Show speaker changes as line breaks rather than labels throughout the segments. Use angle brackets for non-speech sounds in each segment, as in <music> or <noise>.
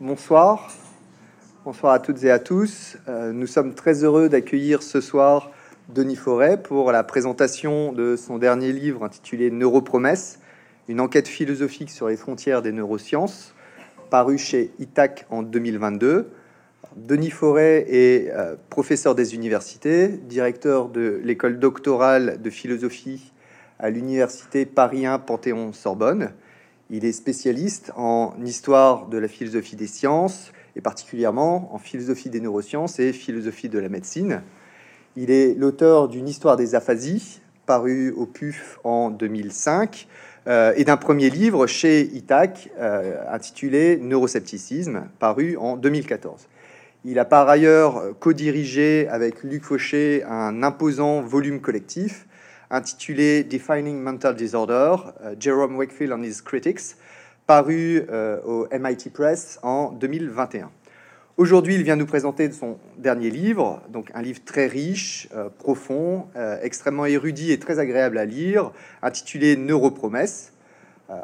Bonsoir. Bonsoir à toutes et à tous. Euh, nous sommes très heureux d'accueillir ce soir Denis Forêt pour la présentation de son dernier livre intitulé Neuropromesses, une enquête philosophique sur les frontières des neurosciences, paru chez ITAC en 2022. Denis Forêt est euh, professeur des universités, directeur de l'école doctorale de philosophie à l'université Paris 1 Panthéon-Sorbonne. Il est spécialiste en histoire de la philosophie des sciences et particulièrement en philosophie des neurosciences et philosophie de la médecine. Il est l'auteur d'une histoire des aphasies, paru au PUF en 2005, euh, et d'un premier livre chez Itac euh, intitulé Neuroscepticisme, paru en 2014. Il a par ailleurs co-dirigé avec Luc Fauché un imposant volume collectif intitulé Defining Mental Disorder, euh, Jerome Wakefield and His Critics, paru euh, au MIT Press en 2021. Aujourd'hui, il vient nous présenter son dernier livre, donc un livre très riche, euh, profond, extrêmement érudit et très agréable à lire, intitulé Neuropromesses.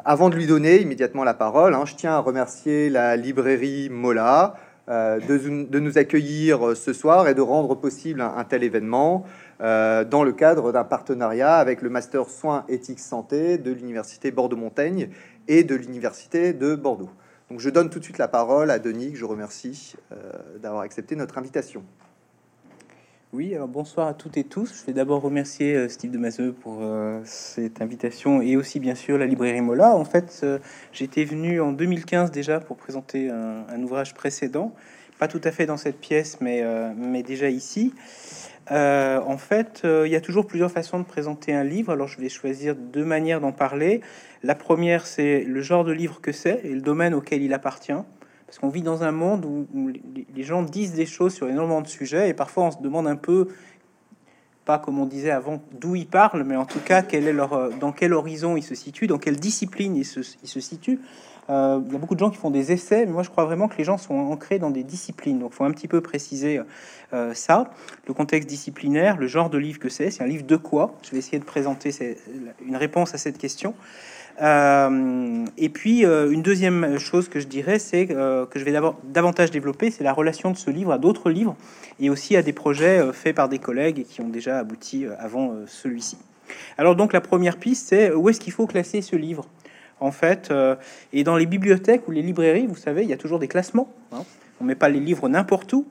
avant de lui donner immédiatement la parole, hein, je tiens à remercier la librairie Mola de, nous accueillir ce soir et de rendre possible un tel événement. Euh, dans le cadre d'un partenariat avec le Master Soins Éthique Santé de l'Université Bordeaux-Montaigne et de l'Université de Bordeaux. Donc je donne tout de suite la parole à Denis, je remercie euh, d'avoir accepté notre invitation.
Oui, alors bonsoir à toutes et tous. Je vais d'abord remercier euh, Steve de Mazeux pour cette invitation et aussi bien sûr la librairie Mola. En fait, j'étais venu en 2015 déjà pour présenter un, ouvrage précédent, pas tout à fait dans cette pièce, mais, mais déjà ici. Euh, en fait, euh, il y a toujours plusieurs façons de présenter un livre. Alors, je vais choisir deux manières d'en parler. La première, c'est le genre de livre que c'est et le domaine auquel il appartient. Parce qu'on vit dans un monde où, les gens disent des choses sur énormément de sujets et parfois on se demande un peu, pas comme on disait avant, d'où ils parlent, mais en tout cas, quel est leur, euh, dans quel horizon ils se situent, dans quelle discipline ils se, ils se situent. Euh, il y a beaucoup de gens qui font des essais, mais moi je crois vraiment que les gens sont ancrés dans des disciplines. Donc il faut un petit peu préciser euh, ça. Le contexte disciplinaire, le genre de livre que c'est, c'est un livre de quoi? Je vais essayer de présenter une réponse à cette question. Euh, et puis une deuxième chose que je dirais, c'est que je vais davantage développer, c'est la relation de ce livre à d'autres livres et aussi à des projets faits par des collègues qui ont déjà abouti avant celui-ci. Alors donc la première piste, c'est où est-ce qu'il faut classer ce livre? En fait. Euh, et dans les bibliothèques ou les librairies, vous savez, il y a toujours des classements. Hein. On met pas les livres n'importe où.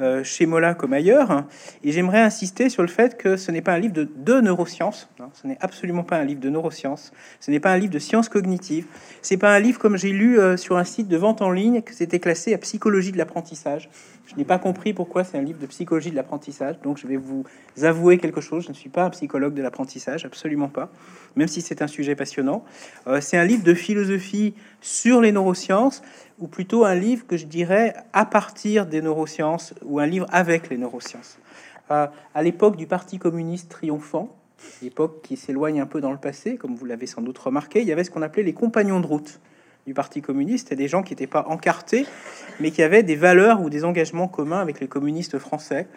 Euh, chez Mola comme ailleurs. Et j'aimerais insister sur le fait que ce n'est pas un livre de, de neurosciences. Hein. ce n'est absolument pas un livre de neurosciences. Ce n'est pas un livre de sciences cognitives. C'est pas un livre comme j'ai lu euh, sur un site de vente en ligne que c'était classé à psychologie de l'apprentissage. Je n'ai pas compris pourquoi c'est un livre de psychologie de l'apprentissage. Donc je vais vous avouer quelque chose. Je ne suis pas un psychologue de l'apprentissage, absolument pas. Même si c'est un sujet passionnant. Euh, c'est un livre de philosophie sur les neurosciences ou plutôt un livre que je dirais à partir des neurosciences ou un livre avec les neurosciences. Euh, à l'époque du Parti communiste triomphant, l'époque qui s'éloigne un peu dans le passé, comme vous l'avez sans doute remarqué, il y avait ce qu'on appelait les compagnons de route du Parti communiste, et des gens qui n'étaient pas encartés, mais qui avaient des valeurs ou des engagements communs avec les communistes français.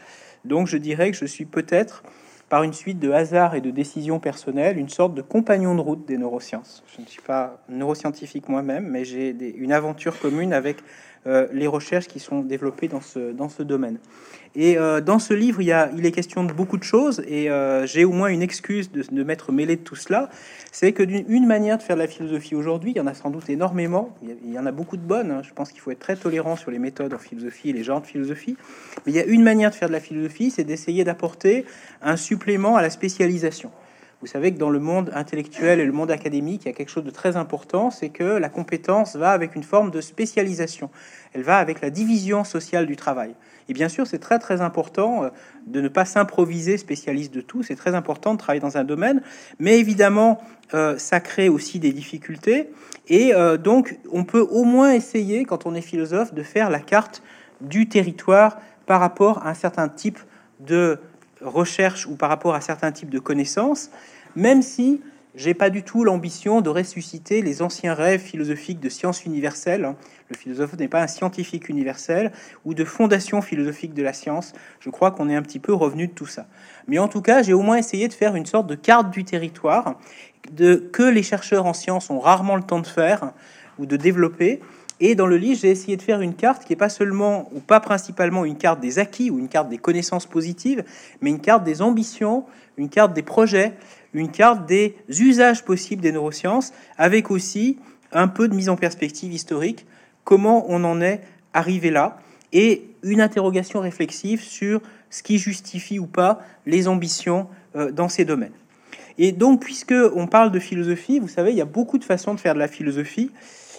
Donc je dirais que je suis peut-être par une suite de hasards et de décisions personnelles, une sorte de compagnon de route des neurosciences. Je ne suis pas neuroscientifique moi-même, mais j'ai une aventure commune avec euh, les recherches qui sont développées dans ce, dans ce domaine. Et euh, dans ce livre, il, y a, il est question de beaucoup de choses, et euh, j'ai au moins une excuse de, de m'être mêlé de tout cela. C'est que d'une manière de faire de la philosophie aujourd'hui, il y en a sans doute énormément, il y, en a beaucoup de bonnes. Hein. Je pense qu'il faut être très tolérant sur les méthodes en philosophie et les genres de philosophie. Mais il y a une manière de faire de la philosophie, c'est d'essayer d'apporter un supplément à la spécialisation. Vous savez que dans le monde intellectuel et le monde académique, il y a quelque chose de très important, c'est que la compétence va avec une forme de spécialisation. Elle va avec la division sociale du travail. Et bien sûr, c'est très très important euh, de ne pas s'improviser spécialiste de tout. C'est très important de travailler dans un domaine, mais évidemment, euh, ça crée aussi des difficultés. Et euh, donc, on peut au moins essayer, quand on est philosophe, de faire la carte du territoire par rapport à un certain type de recherche ou par rapport à certains types de connaissances même si j'ai pas du tout l'ambition de ressusciter les anciens rêves philosophiques de science universelle. Le philosophe n'est pas un scientifique universel ou de fondation philosophique de la science. Je crois qu'on est un petit peu revenu de tout ça. Mais en tout cas, j'ai au moins essayé de faire une sorte de carte du territoire de, que les chercheurs en sciences ont rarement le temps de faire ou de développer Et dans le livre, j'ai essayé de faire une carte qui n'est pas seulement ou pas principalement une carte des acquis ou une carte des connaissances positives, mais une carte des ambitions, une carte des projets, une carte des usages possibles des neurosciences, avec aussi un peu de mise en perspective historique, comment on en est arrivé là, et une interrogation réflexive sur ce qui justifie ou pas les ambitions euh, dans ces domaines. Et donc, puisque on parle de philosophie, vous savez, il y a beaucoup de façons de faire de la philosophie.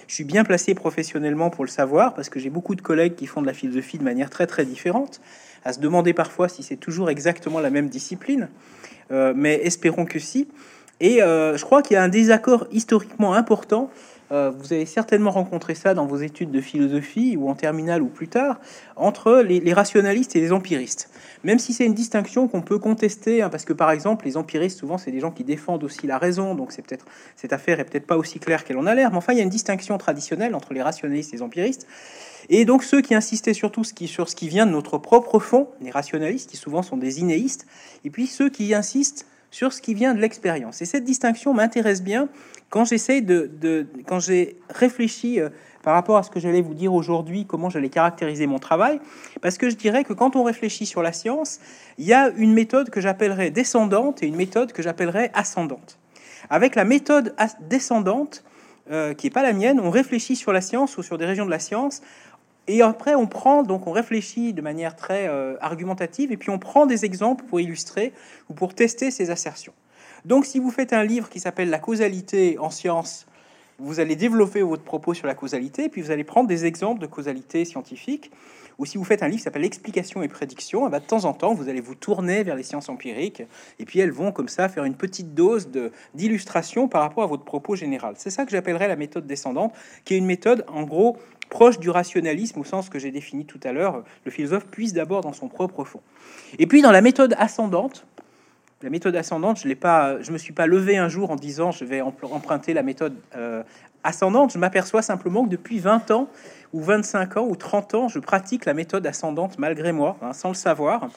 Je suis bien placé professionnellement pour le savoir, parce que j'ai beaucoup de collègues qui font de la philosophie de manière très très différente, à se demander parfois si c'est toujours exactement la même discipline, euh, mais espérons que si. Et euh, je crois qu'il y a un désaccord historiquement important euh, vous avez certainement rencontré ça dans vos études de philosophie ou en terminale ou plus tard, entre les, rationalistes et les empiristes. Même si c'est une distinction qu'on peut contester, hein, parce que par exemple, les empiristes, souvent, c'est des gens qui défendent aussi la raison, donc c'est peut-être cette affaire est peut-être pas aussi claire qu'elle en a l'air, mais enfin, il y a une distinction traditionnelle entre les rationalistes et les empiristes. Et donc ceux qui insistaient surtout sur ce qui vient de notre propre fond, les rationalistes, qui souvent sont des inéistes, et puis ceux qui insistent sur ce qui vient de l'expérience. Et cette distinction m'intéresse bien quand j'essaie de, quand j'ai réfléchi euh, par rapport à ce que j'allais vous dire aujourd'hui, comment j'allais caractériser mon travail, parce que je dirais que quand on réfléchit sur la science, il y a une méthode que j'appellerais descendante et une méthode que j'appellerais ascendante. Avec la méthode descendante, euh, qui n'est pas la mienne, on réfléchit sur la science ou sur des régions de la science et après, on prend, donc on réfléchit de manière très euh, argumentative, et puis on prend des exemples pour illustrer ou pour tester ces assertions. Donc si vous faites un livre qui s'appelle La causalité en sciences, vous allez développer votre propos sur la causalité, puis vous allez prendre des exemples de causalité scientifique. Ou si vous faites un livre qui s'appelle Explication et prédiction, eh ben, de temps en temps, vous allez vous tourner vers les sciences empiriques, et puis elles vont comme ça faire une petite dose d'illustration par rapport à votre propos général. C'est ça que j'appellerais la méthode descendante, qui est une méthode, en gros, proche du rationalisme au sens que j'ai défini tout à l'heure, le philosophe puise d'abord dans son propre fond. Et puis dans la méthode ascendante, la méthode ascendante, je ne pas, je me suis pas levé un jour en disant je vais emprunter la méthode euh, ascendante. Je m'aperçois simplement que depuis 20 ans ou 25 ans ou 30 ans, je pratique la méthode ascendante malgré moi, hein, sans le savoir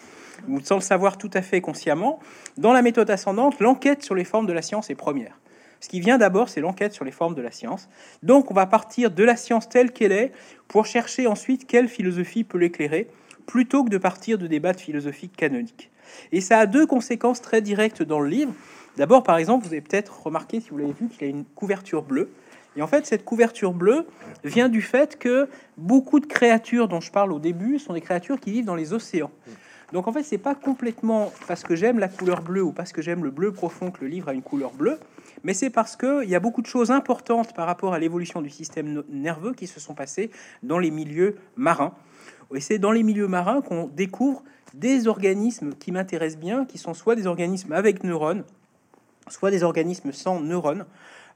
ou sans le savoir tout à fait consciemment. Dans la méthode ascendante, l'enquête sur les formes de la science est première. Ce qui vient d'abord, c'est l'enquête sur les formes de la science. Donc on va partir de la science telle qu'elle est pour chercher ensuite quelle philosophie peut l'éclairer, plutôt que de partir de débats philosophiques canoniques. Et ça a deux conséquences très directes dans le livre. D'abord, par exemple, vous avez peut-être remarqué, si vous l'avez vu, qu'il y a une couverture bleue. Et en fait, cette couverture bleue vient du fait que beaucoup de créatures dont je parle au début sont des créatures qui vivent dans les océans. Donc en fait, c'est pas complètement parce que j'aime la couleur bleue ou parce que j'aime le bleu profond que le livre a une couleur bleue mais c'est parce qu'il y a beaucoup de choses importantes par rapport à l'évolution du système nerveux qui se sont passées dans les milieux marins. Et c'est dans les milieux marins qu'on découvre des organismes qui m'intéressent bien, qui sont soit des organismes avec neurones, soit des organismes sans neurones,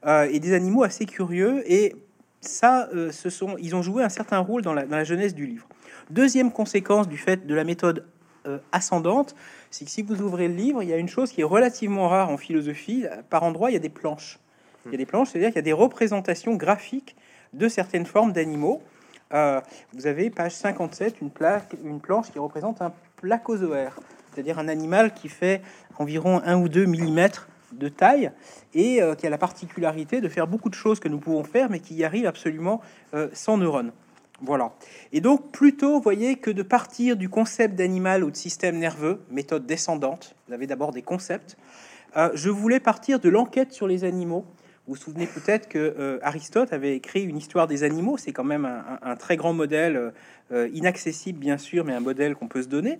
euh, et des animaux assez curieux. Et ça, euh, ce sont, ils ont joué un certain rôle dans la, dans jeunesse du livre. Deuxième conséquence du fait de la méthode euh, ascendante, c'est que si vous ouvrez le livre, il y a une chose qui est relativement rare en philosophie. Par endroit, il y a des planches. Il y a des planches, c'est-à-dire qu'il y a des représentations graphiques de certaines formes d'animaux. Euh, vous avez page 57, une, plaque, une planche qui représente un placozoaire, c'est-à-dire un animal qui fait environ 1 ou 2 mm de taille et euh, qui a la particularité de faire beaucoup de choses que nous pouvons faire, mais qui y arrive absolument sans neurones. Voilà. Et donc, plutôt, voyez, que de partir du concept d'animal ou de système nerveux, méthode descendante, vous avez d'abord des concepts, euh, je voulais partir de l'enquête sur les animaux. Vous vous souvenez peut-être que euh, Aristote avait écrit une histoire des animaux, c'est quand même un, très grand modèle, euh, inaccessible bien sûr, mais un modèle qu'on peut se donner.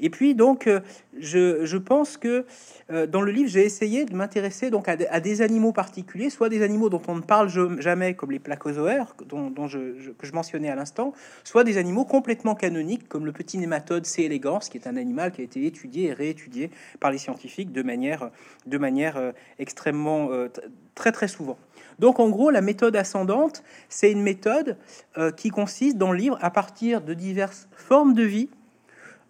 Et puis donc, euh, je, pense que euh, dans le livre, j'ai essayé de m'intéresser donc à, des animaux particuliers, soit des animaux dont on ne parle jamais, comme les placozoaires, dont, je, que je mentionnais à l'instant, soit des animaux complètement canoniques, comme le petit nématode C. elegans, qui est un animal qui a été étudié et réétudié par les scientifiques de manière, de manière euh, extrêmement très très souvent. Donc en gros, la méthode ascendante, c'est une méthode qui consiste dans le livre à partir de diverses formes de vie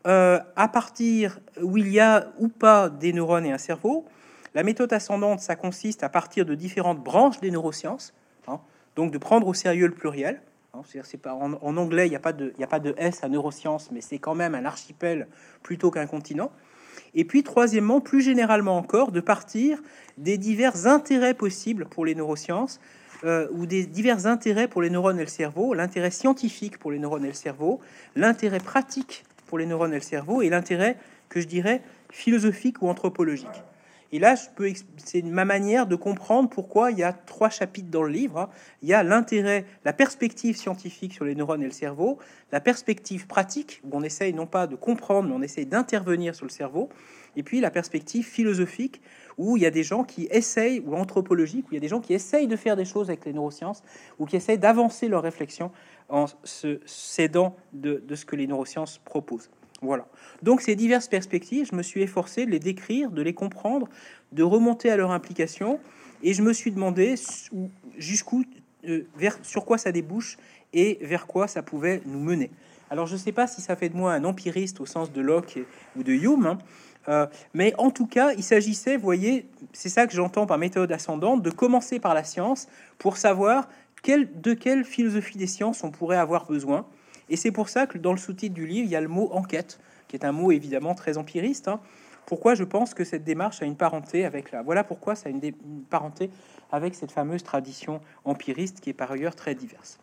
euh, à partir où il y a ou pas des neurones et un cerveau. La méthode ascendante, ça consiste à partir de différentes branches des neurosciences, hein, donc de prendre au sérieux le pluriel. Hein, c'est pas, en, anglais, il n'y a, pas de, a pas de S à neurosciences, mais c'est quand même un archipel plutôt qu'un continent. Et puis, troisièmement, plus généralement encore, de partir des divers intérêts possibles pour les neurosciences, euh, ou des divers intérêts pour les neurones et le cerveau, l'intérêt scientifique pour les neurones et le cerveau, l'intérêt pratique pour les neurones et le cerveau, et l'intérêt que je dirais philosophique ou anthropologique. Et là, je peux, c'est ma manière de comprendre pourquoi il y a trois chapitres dans le livre. Hein. Il y a l'intérêt, la perspective scientifique sur les neurones et le cerveau, la perspective pratique, où on essaye non pas de comprendre, mais on essaye d'intervenir sur le cerveau, et puis la perspective philosophique, où il y a des gens qui essayent, ou anthropologique, où il y a des gens qui essayent de faire des choses avec les neurosciences, ou qui essayent d'avancer leur réflexion en se cédant de, de ce que les neurosciences proposent. Voilà. Donc ces diverses perspectives, je me suis efforcé de les décrire, de les comprendre, de remonter à leur implication, et je me suis demandé jusqu'où, euh, vers, sur quoi ça débouche et vers quoi ça pouvait nous mener. Alors je ne sais pas si ça fait de moi un empiriste au sens de Locke ou de Hume, hein, euh, mais en tout cas, il s'agissait, voyez, c'est ça que j'entends par méthode ascendante, de commencer par la science pour savoir de quelle philosophie des sciences on pourrait avoir besoin et c'est pour ça que dans le sous-titre du livre, il y a le mot enquête, qui est un mot évidemment très empiriste. Hein. Pourquoi je pense que cette démarche a une parenté avec la... Voilà pourquoi ça a une, parenté avec cette fameuse tradition empiriste qui est par ailleurs très diverse.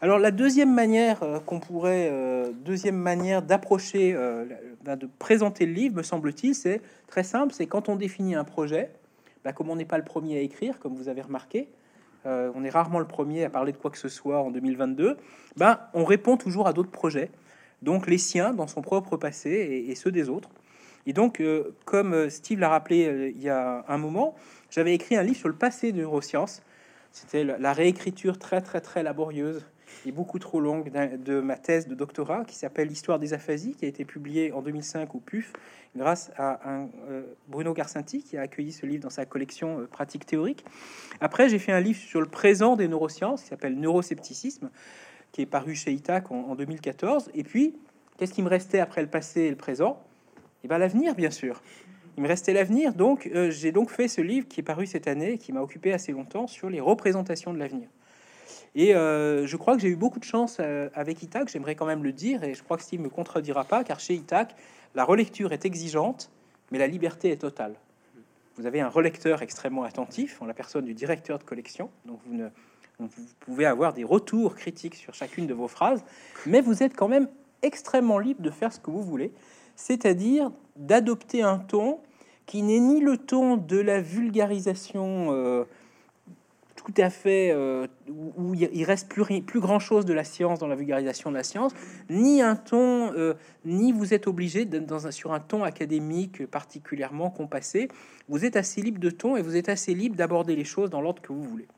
Alors la deuxième manière euh, qu'on pourrait, euh, deuxième manière d'approcher, euh, de présenter le livre, me semble-t-il, c'est très simple. C'est quand on définit un projet, bah, comme on n'est pas le premier à écrire, comme vous avez remarqué, euh, on est rarement le premier à parler de quoi que ce soit en 2022, ben, on répond toujours à d'autres projets, donc les siens dans son propre passé et, ceux des autres. Et donc, euh, comme euh, Steve l'a rappelé il y a un moment, j'avais écrit un livre sur le passé de neurosciences. C'était la réécriture très très très laborieuse et beaucoup trop longue de ma thèse de doctorat qui s'appelle L'histoire des aphasies, qui a été publiée en 2005 au PUF grâce à un, euh, Bruno Garcinti qui a accueilli ce livre dans sa collection euh, pratique théorique. Après, j'ai fait un livre sur le présent des neurosciences qui s'appelle Neuroscepticisme, qui est paru chez Itac en, 2014. Et puis, qu'est-ce qui me restait après le passé et le présent? Et eh bien l'avenir, bien sûr. Il me restait l'avenir, donc euh, j'ai donc fait ce livre qui est paru cette année, qui m'a occupé assez longtemps sur les représentations de l'avenir. Et je crois que j'ai eu beaucoup de chance avec Itac, j'aimerais quand même le dire, et je crois que Steve me contredira pas, car chez Itac, la relecture est exigeante, mais la liberté est totale. Vous avez un relecteur extrêmement attentif en la personne du directeur de collection, donc vous, ne, pouvez avoir des retours critiques sur chacune de vos phrases, mais vous êtes quand même extrêmement libre de faire ce que vous voulez, c'est-à-dire d'adopter un ton qui n'est ni le ton de la vulgarisation euh, tout à fait euh, où il reste plus, plus grand chose de la science dans la vulgarisation de la science, ni un ton, euh, ni vous êtes obligé d'être dans un, sur un ton académique particulièrement compassé. Vous êtes assez libre de ton et vous êtes assez libre d'aborder les choses dans l'ordre que vous voulez.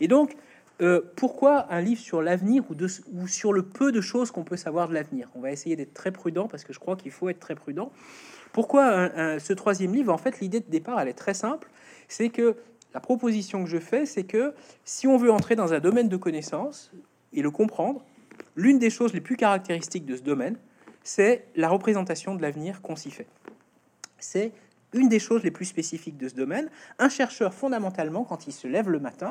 Et donc, euh, pourquoi un livre sur l'avenir ou, ou sur le peu de choses qu'on peut savoir de l'avenir? On va essayer d'être très prudent parce que je crois qu'il faut être très prudent. Pourquoi ce troisième livre? En fait, l'idée de départ, elle est très simple. C'est que la proposition que je fais, c'est que si on veut entrer dans un domaine de connaissance et le comprendre, l'une des choses les plus caractéristiques de ce domaine, c'est la représentation de l'avenir qu'on s'y fait. C'est une des choses les plus spécifiques de ce domaine. Un chercheur, fondamentalement, quand il se lève le matin,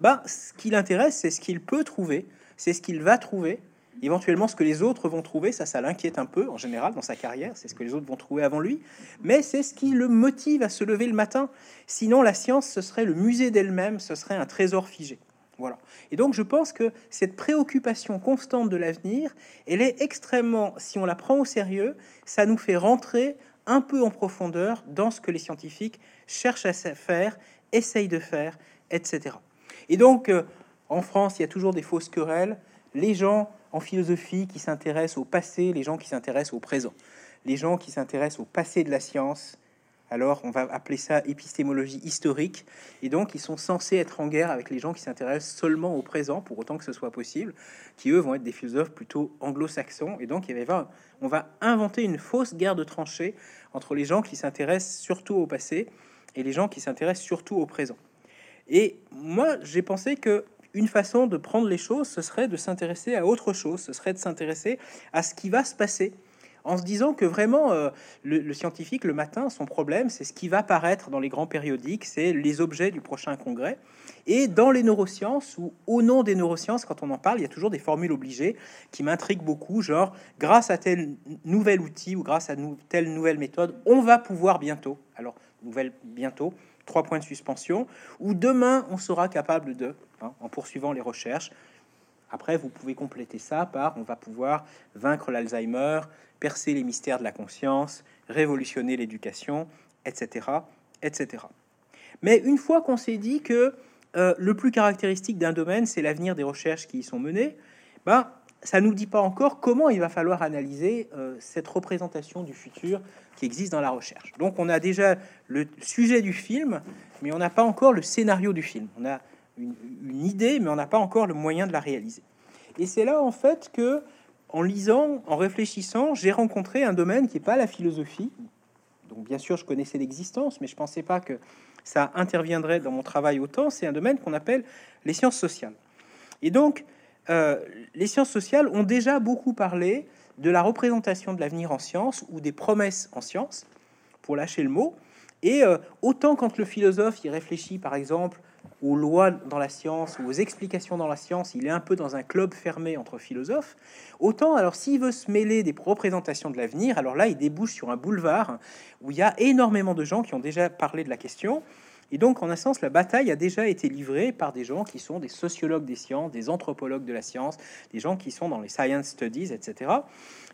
bah, ce qui l'intéresse, c'est ce qu'il peut trouver, c'est ce qu'il va trouver, Éventuellement, ce que les autres vont trouver, ça, ça l'inquiète un peu en général dans sa carrière. C'est ce que les autres vont trouver avant lui, mais c'est ce qui le motive à se lever le matin. Sinon, la science, ce serait le musée d'elle-même, ce serait un trésor figé. Voilà. Et donc, je pense que cette préoccupation constante de l'avenir, elle est extrêmement, si on la prend au sérieux, ça nous fait rentrer un peu en profondeur dans ce que les scientifiques cherchent à faire, essayent de faire, etc. Et donc, euh, en France, il y a toujours des fausses querelles. Les gens en philosophie qui s'intéressent au passé, les gens qui s'intéressent au présent. Les gens qui s'intéressent au passé de la science, alors on va appeler ça épistémologie historique, et donc ils sont censés être en guerre avec les gens qui s'intéressent seulement au présent, pour autant que ce soit possible, qui eux vont être des philosophes plutôt anglo-saxons, et donc il va, on va inventer une fausse guerre de tranchées entre les gens qui s'intéressent surtout au passé et les gens qui s'intéressent surtout au présent. Et moi, j'ai pensé que une façon de prendre les choses, ce serait de s'intéresser à autre chose, ce serait de s'intéresser à ce qui va se passer, en se disant que vraiment, euh, le, scientifique, le matin, son problème, c'est ce qui va paraître dans les grands périodiques, c'est les objets du prochain congrès. Et dans les neurosciences, ou au nom des neurosciences, quand on en parle, il y a toujours des formules obligées qui m'intriguent beaucoup, genre, grâce à tel nouvel outil ou grâce à telle nouvelle méthode, on va pouvoir bientôt, alors, nouvelle bientôt, trois points de suspension, ou demain on sera capable de, hein, en poursuivant les recherches. Après, vous pouvez compléter ça par on va pouvoir vaincre l'Alzheimer, percer les mystères de la conscience, révolutionner l'éducation, etc., etc. Mais une fois qu'on s'est dit que euh, le plus caractéristique d'un domaine, c'est l'avenir des recherches qui y sont menées, ben, ça nous dit pas encore comment il va falloir analyser euh, cette représentation du futur qui existe dans la recherche. Donc on a déjà le sujet du film, mais on n'a pas encore le scénario du film. On a une, une idée, mais on n'a pas encore le moyen de la réaliser. Et c'est là en fait que, en lisant, en réfléchissant, j'ai rencontré un domaine qui n'est pas la philosophie. Donc bien sûr, je connaissais l'existence, mais je pensais pas que ça interviendrait dans mon travail autant. C'est un domaine qu'on appelle les sciences sociales. Et donc, euh, les sciences sociales ont déjà beaucoup parlé de la représentation de l'avenir en sciences ou des promesses en sciences, pour lâcher le mot. Et euh, autant quand le philosophe y réfléchit, par exemple, aux lois dans la science ou aux explications dans la science, il est un peu dans un club fermé entre philosophes. Autant, alors, s'il veut se mêler des représentations de l'avenir, alors là, il débouche sur un boulevard où il y a énormément de gens qui ont déjà parlé de la question. Et donc, en un sens, la bataille a déjà été livrée par des gens qui sont des sociologues des sciences, des anthropologues de la science, des gens qui sont dans les science studies, etc.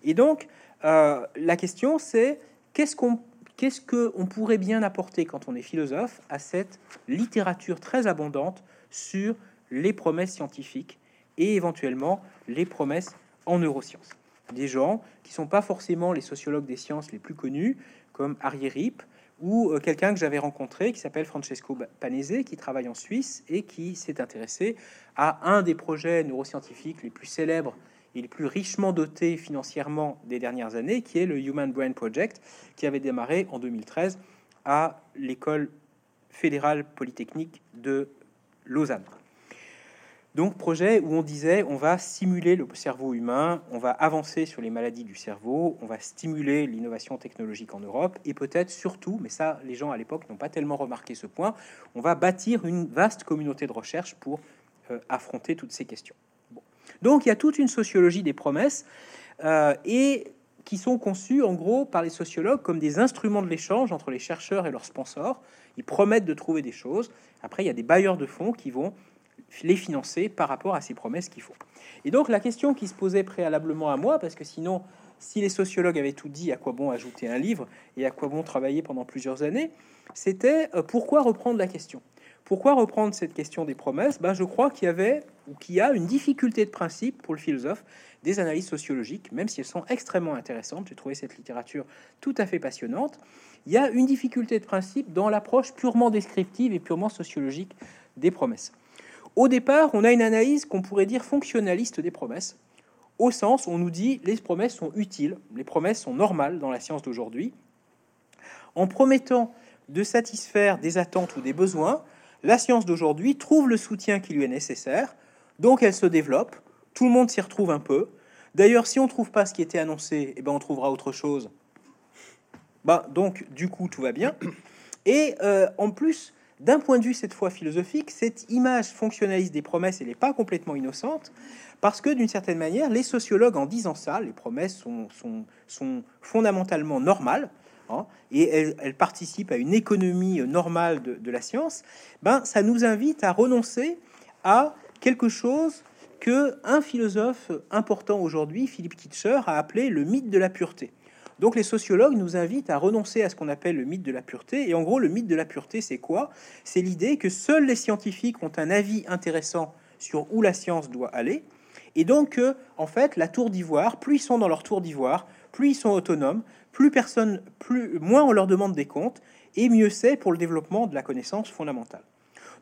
Et donc, euh, la question, c'est qu'est-ce qu'on qu'est-ce pourrait bien apporter quand on est philosophe à cette littérature très abondante sur les promesses scientifiques et éventuellement les promesses en neurosciences? Des gens qui sont pas forcément les sociologues des sciences les plus connus, comme Harry Rip, ou euh, quelqu'un que j'avais rencontré qui s'appelle Francesco Panese, qui travaille en Suisse et qui s'est intéressé à un des projets neuroscientifiques les plus célèbres et les plus richement dotés financièrement des dernières années, qui est le Human Brain Project, qui avait démarré en 2013 à l'école fédérale polytechnique de Lausanne. Donc projet où on disait on va simuler le cerveau humain, on va avancer sur les maladies du cerveau, on va stimuler l'innovation technologique en Europe et peut-être surtout, mais ça les gens à l'époque n'ont pas tellement remarqué ce point, on va bâtir une vaste communauté de recherche pour euh, affronter toutes ces questions. Donc il y a toute une sociologie des promesses euh, et qui sont conçues en gros par les sociologues comme des instruments de l'échange entre les chercheurs et leurs sponsors. Ils promettent de trouver des choses. Après, il y a des bailleurs de fonds qui vont les financer par rapport à ces promesses qu'il faut. Et donc la question qui se posait préalablement à moi, parce que sinon, si les sociologues avaient tout dit, à quoi bon ajouter un livre et à quoi bon travailler pendant plusieurs années, c'était euh, pourquoi reprendre la question? Pourquoi reprendre cette question des promesses? Ben, Je crois qu'il y avait, ou qu'il y a une difficulté de principe pour le philosophe des analyses sociologiques, même si elles sont extrêmement intéressantes. J'ai trouvé cette littérature tout à fait passionnante. Il y a une difficulté de principe dans l'approche purement descriptive et purement sociologique des promesses. Au départ, on a une analyse qu'on pourrait dire fonctionnaliste des promesses, au sens où on nous dit les promesses sont utiles, les promesses sont normales dans la science d'aujourd'hui. En promettant de satisfaire des attentes ou des besoins, la science d'aujourd'hui trouve le soutien qui lui est nécessaire, donc elle se développe, tout le monde s'y retrouve un peu. D'ailleurs, si on ne trouve pas ce qui était annoncé, eh ben on trouvera autre chose. Bah, donc, du coup, tout va bien. Et euh, en plus, d'un point de vue cette fois philosophique, cette image fonctionnaliste des promesses, elle n'est pas complètement innocente, parce que d'une certaine manière, les sociologues, en disant ça, les promesses sont, fondamentalement normales, hein, et elles, participent à une économie normale de, la science, ben, ça nous invite à renoncer à quelque chose que un philosophe important aujourd'hui, Philippe Kitcher, a appelé le mythe de la pureté. Donc les sociologues nous invitent à renoncer à ce qu'on appelle le mythe de la pureté. Et en gros, le mythe de la pureté, c'est quoi? C'est l'idée que seuls les scientifiques ont un avis intéressant sur où la science doit aller. Et donc, en fait, la tour d'ivoire, plus ils sont dans leur tour d'ivoire, plus ils sont autonomes, plus personne, plus moins on leur demande des comptes, et mieux c'est pour le développement de la connaissance fondamentale.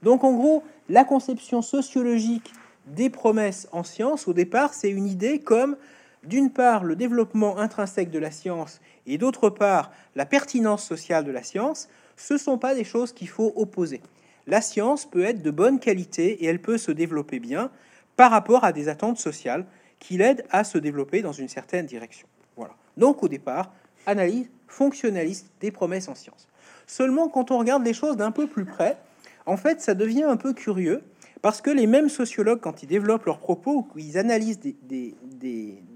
Donc, en gros, la conception sociologique des promesses en science, au départ, c'est une idée comme d'une part le développement intrinsèque de la science et d'autre part la pertinence sociale de la science, ce ne sont pas des choses qu'il faut opposer. La science peut être de bonne qualité et elle peut se développer bien par rapport à des attentes sociales qui l'aident à se développer dans une certaine direction. Voilà. Donc au départ, analyse fonctionnaliste des promesses en science. Seulement quand on regarde les choses d'un peu plus près, en fait, ça devient un peu curieux parce que les mêmes sociologues, quand ils développent leurs propos, ou ils analysent des,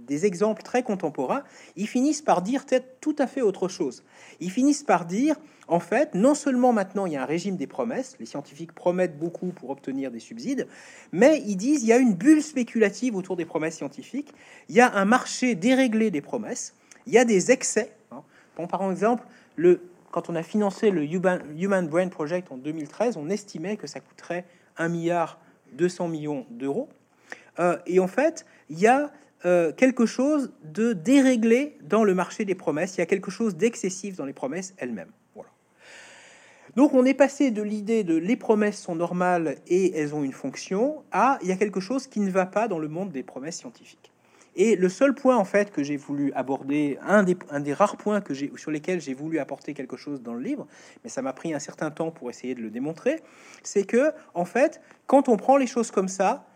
des exemples très contemporains, ils finissent par dire peut-être tout à fait autre chose. Ils finissent par dire en fait, non seulement maintenant il y a un régime des promesses, les scientifiques promettent beaucoup pour obtenir des subsides, mais ils disent il y a une bulle spéculative autour des promesses scientifiques, il y a un marché déréglé des promesses, il y a des excès. Hein. Bon, par exemple, le, quand on a financé le Human, Brain Project en 2013, on estimait que ça coûterait 1 milliard 200 millions d'euros. Euh, et en fait, il y a euh, quelque chose de déréglé dans le marché des promesses, il y a quelque chose d'excessif dans les promesses elles-mêmes. Donc on est passé de l'idée de les promesses sont normales et elles ont une fonction à il y a quelque chose qui ne va pas dans le monde des promesses scientifiques. Et le seul point en fait que j'ai voulu aborder, un des, un des rares points que j'ai sur lesquels j'ai voulu apporter quelque chose dans le livre, mais ça m'a pris un certain temps pour essayer de le démontrer, c'est que en fait, quand on prend les choses comme ça,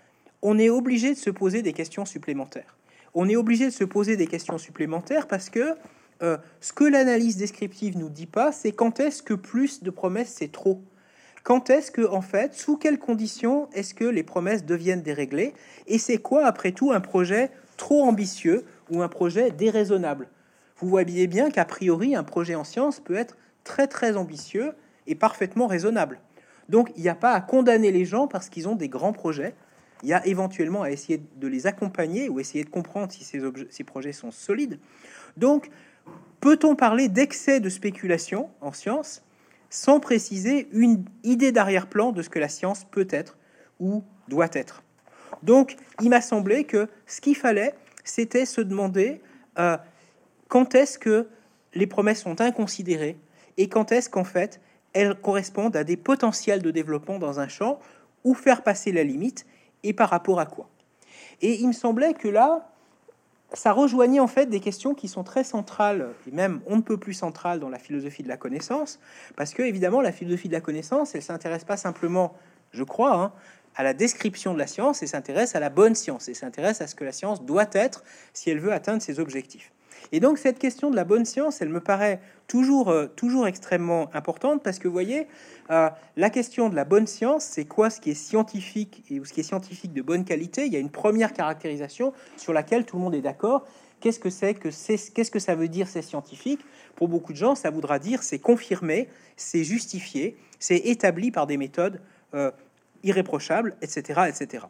on est obligé de se poser des questions supplémentaires. On est obligé de se poser des questions supplémentaires parce que euh, ce que l'analyse descriptive nous dit pas, c'est quand est-ce que plus de promesses c'est trop? Quand est-ce que, en fait, sous quelles conditions est-ce que les promesses deviennent déréglées? Et c'est quoi, après tout, un projet trop ambitieux ou un projet déraisonnable Vous voyez bien qu'a priori, un projet en science peut être très très ambitieux et parfaitement raisonnable. Donc, il n'y a pas à condamner les gens parce qu'ils ont des grands projets. Il y a éventuellement à essayer de les accompagner ou essayer de comprendre si ces, ces projets sont solides. Donc, Peut-on parler d'excès de spéculation en science sans préciser une idée d'arrière-plan de ce que la science peut être ou doit être? Donc, il m'a semblé que ce qu'il fallait, c'était se demander euh, quand est-ce que les promesses sont inconsidérées et quand est-ce qu'en fait elles correspondent à des potentiels de développement dans un champ ou faire passer la limite et par rapport à quoi. Et il me semblait que là, ça rejoignait en fait des questions qui sont très centrales, et même on ne peut plus centrales dans la philosophie de la connaissance, parce que évidemment la philosophie de la connaissance, elle s'intéresse pas simplement, je crois, hein, à la description de la science, elle s'intéresse à la bonne science, et s'intéresse à ce que la science doit être si elle veut atteindre ses objectifs. Et donc cette question de la bonne science, elle me paraît toujours, euh, toujours extrêmement importante parce que vous voyez, euh, la question de la bonne science, c'est quoi ce qui est scientifique et ce qui est scientifique de bonne qualité? Il y a une première caractérisation sur laquelle tout le monde est d'accord. Qu'est-ce que c'est que c'est Qu'est-ce que ça veut dire c'est scientifique Pour beaucoup de gens, ça voudra dire c'est confirmé, c'est justifié, c'est établi par des méthodes euh, irréprochables, etc., etc.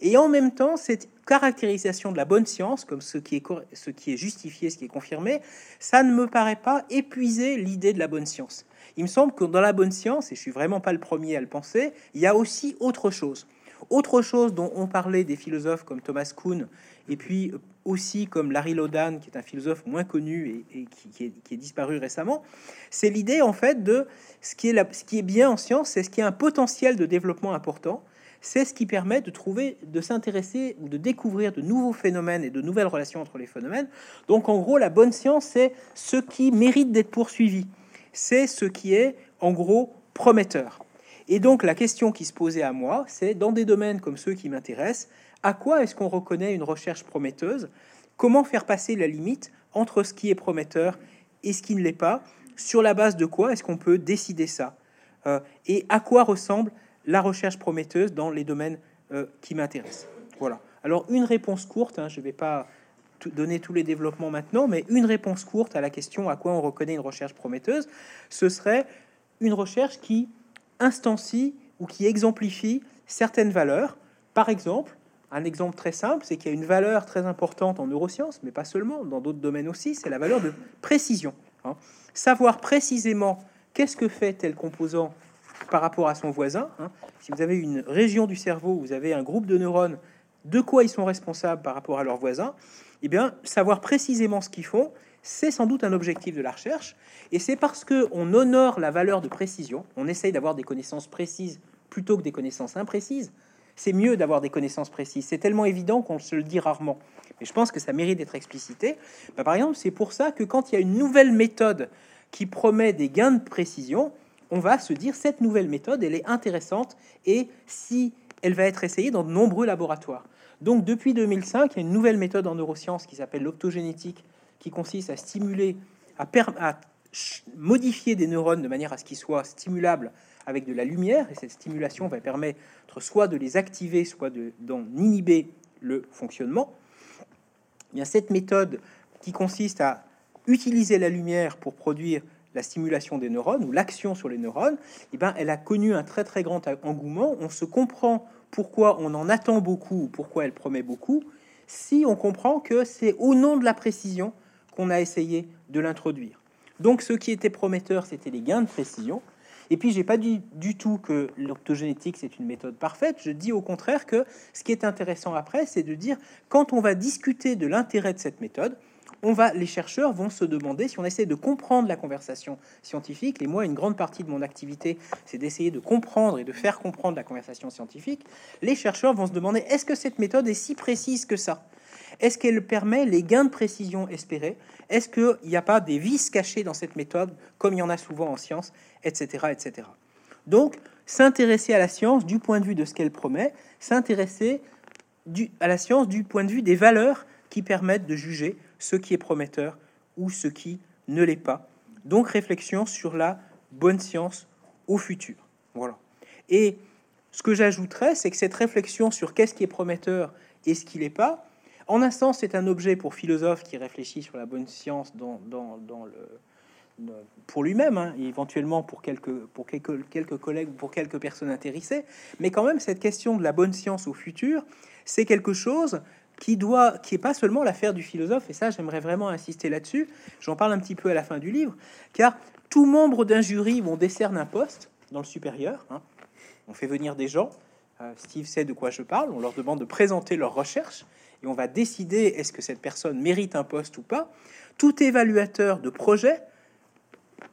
Et en même temps, cette caractérisation de la bonne science, comme ce qui est, ce qui est justifié, ce qui est confirmé, ça ne me paraît pas épuiser l'idée de la bonne science. Il me semble que dans la bonne science, et je suis vraiment pas le premier à le penser, il y a aussi autre chose. Autre chose dont on parlait des philosophes comme Thomas Kuhn, et puis aussi comme Larry Lodan, qui est un philosophe moins connu et, qui, est, disparu récemment, c'est l'idée en fait de ce qui est, ce qui est bien en science, c'est ce qui a un potentiel de développement important, c'est ce qui permet de trouver, de s'intéresser ou de découvrir de nouveaux phénomènes et de nouvelles relations entre les phénomènes. Donc en gros, la bonne science, c'est ce qui mérite d'être poursuivi. C'est ce qui est en gros prometteur. Et donc la question qui se posait à moi, c'est dans des domaines comme ceux qui m'intéressent, à quoi est-ce qu'on reconnaît une recherche prometteuse? Comment faire passer la limite entre ce qui est prometteur et ce qui ne l'est pas? Sur la base de quoi est-ce qu'on peut décider ça? Euh, Et à quoi ressemble la recherche prometteuse dans les domaines euh, qui m'intéressent? Voilà. Alors une réponse courte, hein, je ne vais pas donner tous les développements maintenant, mais une réponse courte à la question à quoi on reconnaît une recherche prometteuse, ce serait une recherche qui instancie ou qui exemplifie certaines valeurs. Par exemple, un exemple très simple, c'est qu'il y a une valeur très importante en neurosciences, mais pas seulement, dans d'autres domaines aussi, c'est la valeur de précision. Hein. Savoir précisément qu'est-ce que fait tel composant par rapport à son voisin. Hein. Si vous avez une région du cerveau, vous avez un groupe de neurones, de quoi ils sont responsables par rapport à leurs voisins, eh bien, savoir précisément ce qu'ils font, c'est sans doute un objectif de la recherche. Et c'est parce que on honore la valeur de précision, on essaye d'avoir des connaissances précises plutôt que des connaissances imprécises. C'est mieux d'avoir des connaissances précises. C'est tellement évident qu'on se le dit rarement. Mais je pense que ça mérite d'être explicité. Bah, par exemple, c'est pour ça que quand il y a une nouvelle méthode qui promet des gains de précision, on va se dire cette nouvelle méthode, elle est intéressante et si elle va être essayée dans de nombreux laboratoires. Donc depuis 2005, il y a une nouvelle méthode en neurosciences qui s'appelle l'optogénétique, qui consiste à stimuler, à, à, modifier des neurones de manière à ce qu'ils soient stimulables avec de la lumière, et cette stimulation va permettre soit de les activer, soit d'en inhiber le fonctionnement. Y a cette méthode qui consiste à utiliser la lumière pour produire la stimulation des neurones ou l'action sur les neurones, eh ben, elle a connu un très très grand engouement. On se comprend pourquoi on en attend beaucoup, pourquoi elle promet beaucoup, si on comprend que c'est au nom de la précision qu'on a essayé de l'introduire. Donc ce qui était prometteur, c'était les gains de précision. Et puis j'ai pas dit du tout que l'optogénétique c'est une méthode parfaite. Je dis au contraire que ce qui est intéressant après, c'est de dire quand on va discuter de l'intérêt de cette méthode, on va, les chercheurs vont se demander si on essaie de comprendre la conversation scientifique. Et moi, une grande partie de mon activité, c'est d'essayer de comprendre et de faire comprendre la conversation scientifique. Les chercheurs vont se demander est-ce que cette méthode est si précise que ça? Est-ce qu'elle permet les gains de précision espérés? Est-ce qu'il n'y a pas des vices cachés dans cette méthode, comme il y en a souvent en science, etc., etc. Donc, s'intéresser à la science du point de vue de ce qu'elle promet, s'intéresser à la science du point de vue des valeurs qui permettent de juger ce qui est prometteur ou ce qui ne l'est pas. Donc réflexion sur la bonne science au futur. Voilà. Et ce que j'ajouterais, c'est que cette réflexion sur qu'est-ce qui est prometteur et ce qui n'est pas, en un sens, c'est un objet pour philosophe qui réfléchit sur la bonne science dans, le, pour lui-même, hein, éventuellement pour quelques collègues ou pour quelques personnes intéressées. Mais quand même, cette question de la bonne science au futur, c'est quelque chose qui doit, qui est pas seulement l'affaire du philosophe, et ça j'aimerais vraiment insister là-dessus, j'en parle un petit peu à la fin du livre, car tout membre d'un jury on décerne un poste dans le supérieur, hein. on fait venir des gens, euh, Steve sait de quoi je parle, on leur demande de présenter leurs recherches, on va décider est-ce que cette personne mérite un poste ou pas. Tout évaluateur de projet,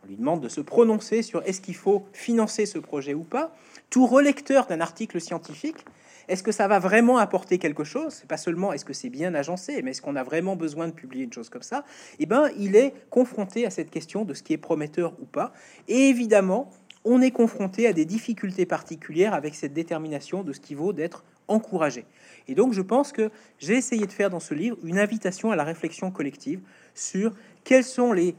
on lui demande de se prononcer sur est-ce qu'il faut financer ce projet ou pas. Tout relecteur d'un article scientifique, est-ce que ça va vraiment apporter quelque chose? Pas seulement est-ce que c'est bien agencé, mais est-ce qu'on a vraiment besoin de publier une chose comme ça? Eh ben, il est confronté à cette question de ce qui est prometteur ou pas. Et évidemment, on est confronté à des difficultés particulières avec cette détermination de ce qui vaut d'être encouragé. Et donc, je pense que j'ai essayé de faire dans ce livre une invitation à la réflexion collective sur quelles sont les,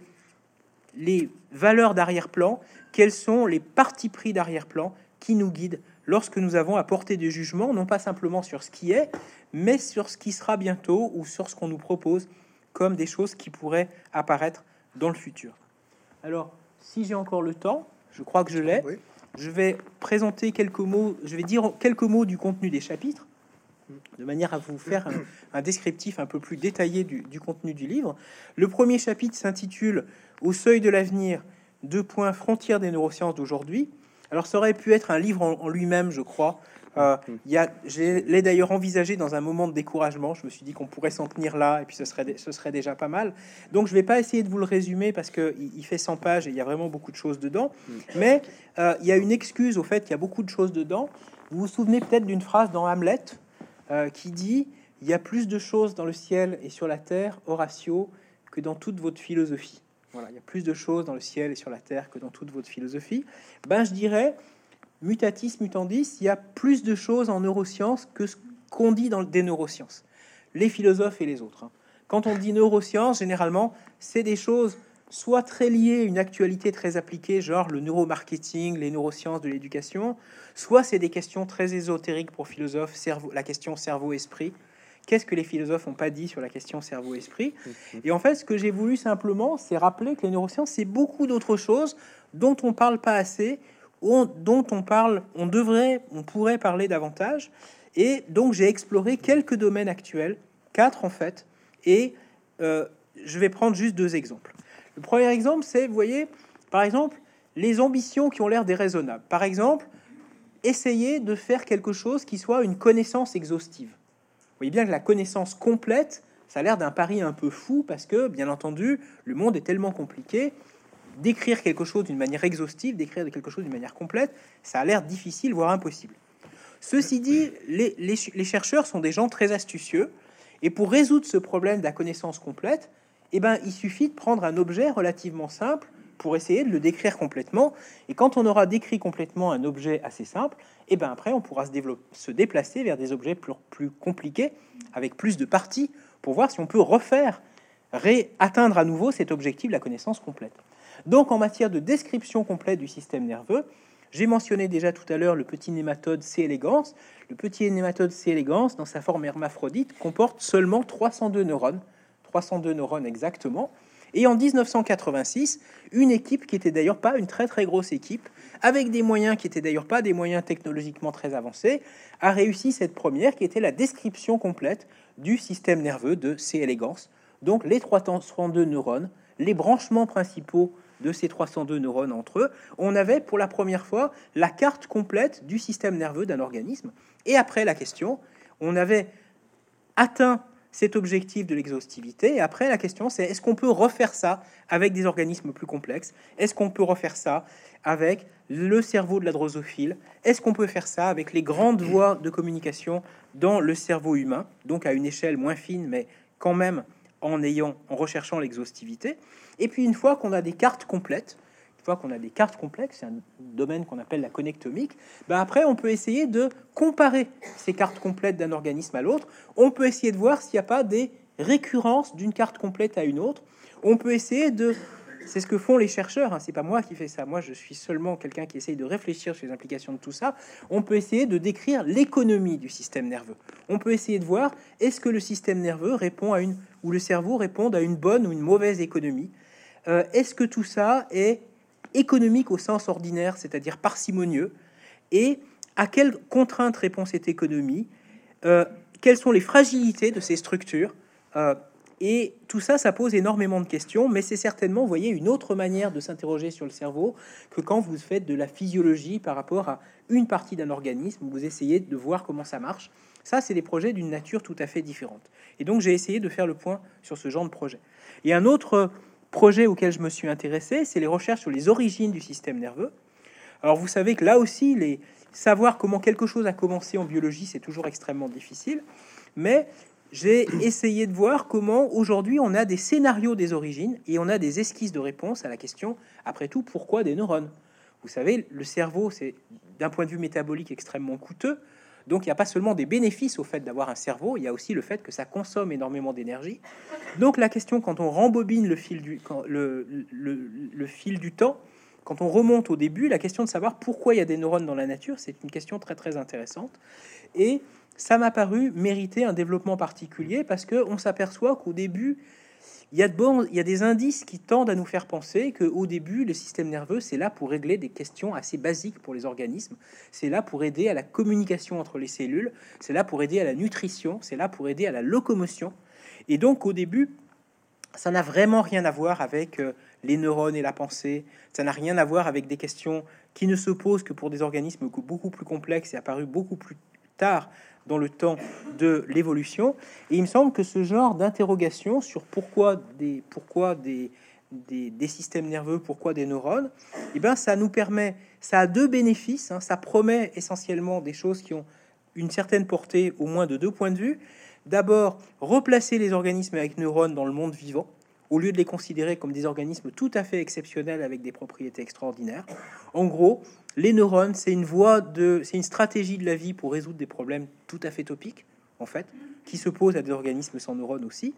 les valeurs d'arrière-plan, quels sont les partis pris d'arrière-plan qui nous guident lorsque nous avons à porter des jugements, non pas simplement sur ce qui est, mais sur ce qui sera bientôt ou sur ce qu'on nous propose comme des choses qui pourraient apparaître dans le futur. Alors, si j'ai encore le temps, je crois que je l'ai, je vais présenter quelques mots, je vais dire quelques mots du contenu des chapitres, de manière à vous faire un, descriptif un peu plus détaillé du, contenu du livre. Le premier chapitre s'intitule Au seuil de l'avenir, deux points frontières des neurosciences d'aujourd'hui. Alors ça aurait pu être un livre en, lui-même, je crois. Euh, il y a, je l'ai d'ailleurs envisagé dans un moment de découragement. Je me suis dit qu'on pourrait s'en tenir là et puis ce serait, ce serait déjà pas mal. Donc je vais pas essayer de vous le résumer parce que il, fait 100 pages et il y a vraiment beaucoup de choses dedans. Mm. Mais euh, il y a une excuse au fait qu'il y a beaucoup de choses dedans. Vous vous souvenez peut-être d'une phrase dans Hamlet euh, qui dit il y a plus de choses dans le ciel et sur la terre, Horatio, que dans toute votre philosophie. Voilà, il y a plus de choses dans le ciel et sur la terre que dans toute votre philosophie. Ben, je dirais, mutatis mutandis, il y a plus de choses en neurosciences que ce qu'on dit dans des neurosciences. Les philosophes et les autres. Hein. Quand on dit neurosciences, généralement, c'est des choses soit très liées à une actualité très appliquée, genre le neuromarketing, les neurosciences de l'éducation, soit c'est des questions très ésotériques pour philosophes, cerveau, la question cerveau-esprit, Qu'est-ce que les philosophes n'ont pas dit sur la question cerveau-esprit? Mhm. Et en fait, ce que j'ai voulu simplement, c'est rappeler que les neurosciences, c'est beaucoup d'autres choses dont on parle pas assez, dont on parle, on devrait, on pourrait parler davantage. Et donc, j'ai exploré quelques domaines actuels, quatre en fait, et euh, je vais prendre juste deux exemples. Le premier exemple, c'est, vous voyez, par exemple, les ambitions qui ont l'air déraisonnables. Par exemple, essayer de faire quelque chose qui soit une connaissance exhaustive voyez bien que la connaissance complète, ça a l'air d'un pari un peu fou parce que, bien entendu, le monde est tellement compliqué. D'écrire quelque chose d'une manière exhaustive, d'écrire quelque chose d'une manière complète, ça a l'air difficile, voire impossible. Ceci dit, les, chercheurs sont des gens très astucieux, et pour résoudre ce problème de la connaissance complète, eh ben, il suffit de prendre un objet relativement simple pour essayer de le décrire complètement. Et quand on aura décrit complètement un objet assez simple, et ben après on pourra se, déplacer vers des objets plus, plus compliqués, avec plus de parties, pour voir si on peut refaire, atteindre à nouveau cet objectif de la connaissance complète. Donc en matière de description complète du système nerveux, j'ai mentionné déjà tout à l'heure le petit nématode C. elegans. Le petit nématode C. elegans, dans sa forme hermaphrodite, comporte seulement 302 neurones, 302 neurones exactement, Et en 1986, une équipe qui était d'ailleurs pas une très très grosse équipe, avec des moyens qui étaient d'ailleurs pas des moyens technologiquement très avancés, a réussi cette première qui était la description complète du système nerveux de C. elegans. Donc les 302 neurones, les branchements principaux de ces 302 neurones entre eux, on avait pour la première fois la carte complète du système nerveux d'un organisme. Et après la question, on avait atteint cet objectif de l'exhaustivité. Et après, la question, c'est est-ce qu'on peut refaire ça avec des organismes plus complexes? Est-ce qu'on peut refaire ça avec le cerveau de la drosophile Est-ce qu'on peut faire ça avec les grandes voies de communication dans le cerveau humain, donc à une échelle moins fine, mais quand même en ayant, en recherchant l'exhaustivité Et puis une fois qu'on a des cartes complètes, une fois qu'on a des cartes complexes, c'est un domaine qu'on appelle la connectomique, ben après on peut essayer de comparer ces cartes complètes d'un organisme à l'autre. On peut essayer de voir s'il n'y a pas des récurrences d'une carte complète à une autre. On peut essayer de c'est ce que font les chercheurs, hein. c'est pas moi qui fais ça. Moi, je suis seulement quelqu'un qui essaye de réfléchir sur les implications de tout ça. On peut essayer de décrire l'économie du système nerveux. On peut essayer de voir est-ce que le système nerveux répond à une ou le cerveau répond à une bonne ou une mauvaise économie? Euh, est-ce que tout ça est économique au sens ordinaire, c'est-à-dire parcimonieux, et à quelles contraintes répond cette économie, euh, quelles sont les fragilités de ces structures, euh, et tout ça, ça pose énormément de questions, mais c'est certainement, vous voyez, une autre manière de s'interroger sur le cerveau que quand vous faites de la physiologie par rapport à une partie d'un organisme, vous essayez de voir comment ça marche. Ça, c'est des projets d'une nature tout à fait différente. Et donc, j'ai essayé de faire le point sur ce genre de projet. Et un autre projet auquel je me suis intéressé, c'est les recherches sur les origines du système nerveux. Alors, vous savez que là aussi, les, savoir comment quelque chose a commencé en biologie, c'est toujours extrêmement difficile. Mais j'ai essayé de voir comment aujourd'hui on a des scénarios des origines et on a des esquisses de réponse à la question, après tout, pourquoi des neurones? Vous savez, le cerveau, c'est d'un point de vue métabolique extrêmement coûteux. Donc il n'y a pas seulement des bénéfices au fait d'avoir un cerveau, il y a aussi le fait que ça consomme énormément d'énergie. Donc la question, quand on rembobine le fil du, le, fil du temps, quand on remonte au début, la question de savoir pourquoi il y a des neurones dans la nature, c'est une question très très intéressante. Et ça m'a paru mériter un développement particulier parce que on s'aperçoit qu'au début, il y, a des indices qui tendent à nous faire penser qu'au début, le système nerveux, c'est là pour régler des questions assez basiques pour les organismes. C'est là pour aider à la communication entre les cellules. C'est là pour aider à la nutrition. C'est là pour aider à la locomotion. Et donc, au début, ça n'a vraiment rien à voir avec euh, les neurones et la pensée. Ça n'a rien à voir avec des questions qui ne se posent que pour des organismes beaucoup plus complexes et apparus beaucoup plus tard dans le temps de l'évolution. Et il me semble que ce genre d'interrogation sur pourquoi des, pourquoi des, des, systèmes nerveux, pourquoi des neurones, eh ben, ça nous permet, ça a deux bénéfices. Hein. ça promet essentiellement des choses qui ont une certaine portée au moins de deux points de vue. D'abord, replacer les organismes avec neurones dans le monde vivant au lieu de les considérer comme des organismes tout à fait exceptionnels avec des propriétés extraordinaires. En gros, les neurones, c'est une voie de, c'est une stratégie de la vie pour résoudre des problèmes tout à fait topiques, en fait, qui se posent à des organismes sans neurones aussi.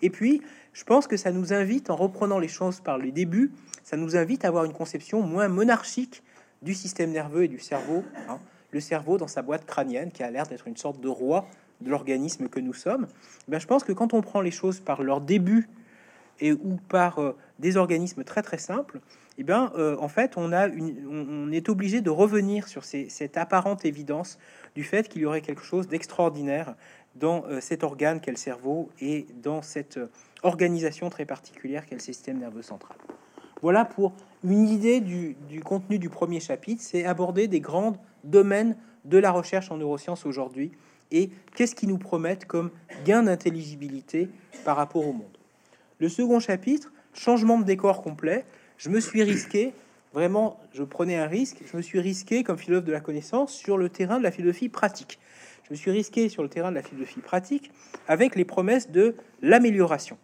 Et puis, je pense que ça nous invite, en reprenant les choses par le début, ça nous invite à avoir une conception moins monarchique du système nerveux et du cerveau. Hein. Le cerveau dans sa boîte crânienne, qui a l'air d'être une sorte de roi de l'organisme que nous sommes. Ben, je pense que quand on prend les choses par leur début et ou par euh, des organismes très très simples, eh bien, euh, en fait, on, a une, on, est obligé de revenir sur cette apparente évidence du fait qu'il y aurait quelque chose d'extraordinaire dans euh, cet organe qu'est le cerveau et dans cette organisation très particulière qu'est le système nerveux central. Voilà pour une idée du, du contenu du premier chapitre, c'est aborder des grands domaines de la recherche en neurosciences aujourd'hui et qu'est-ce qui nous promettent comme gain d'intelligibilité par rapport au monde. Le second chapitre, changement de décor complet, je me suis risqué, vraiment, je prenais un risque, je me suis risqué comme philosophe de la connaissance sur le terrain de la philosophie pratique. Je me suis risqué sur le terrain de la philosophie pratique avec les promesses de l'amélioration.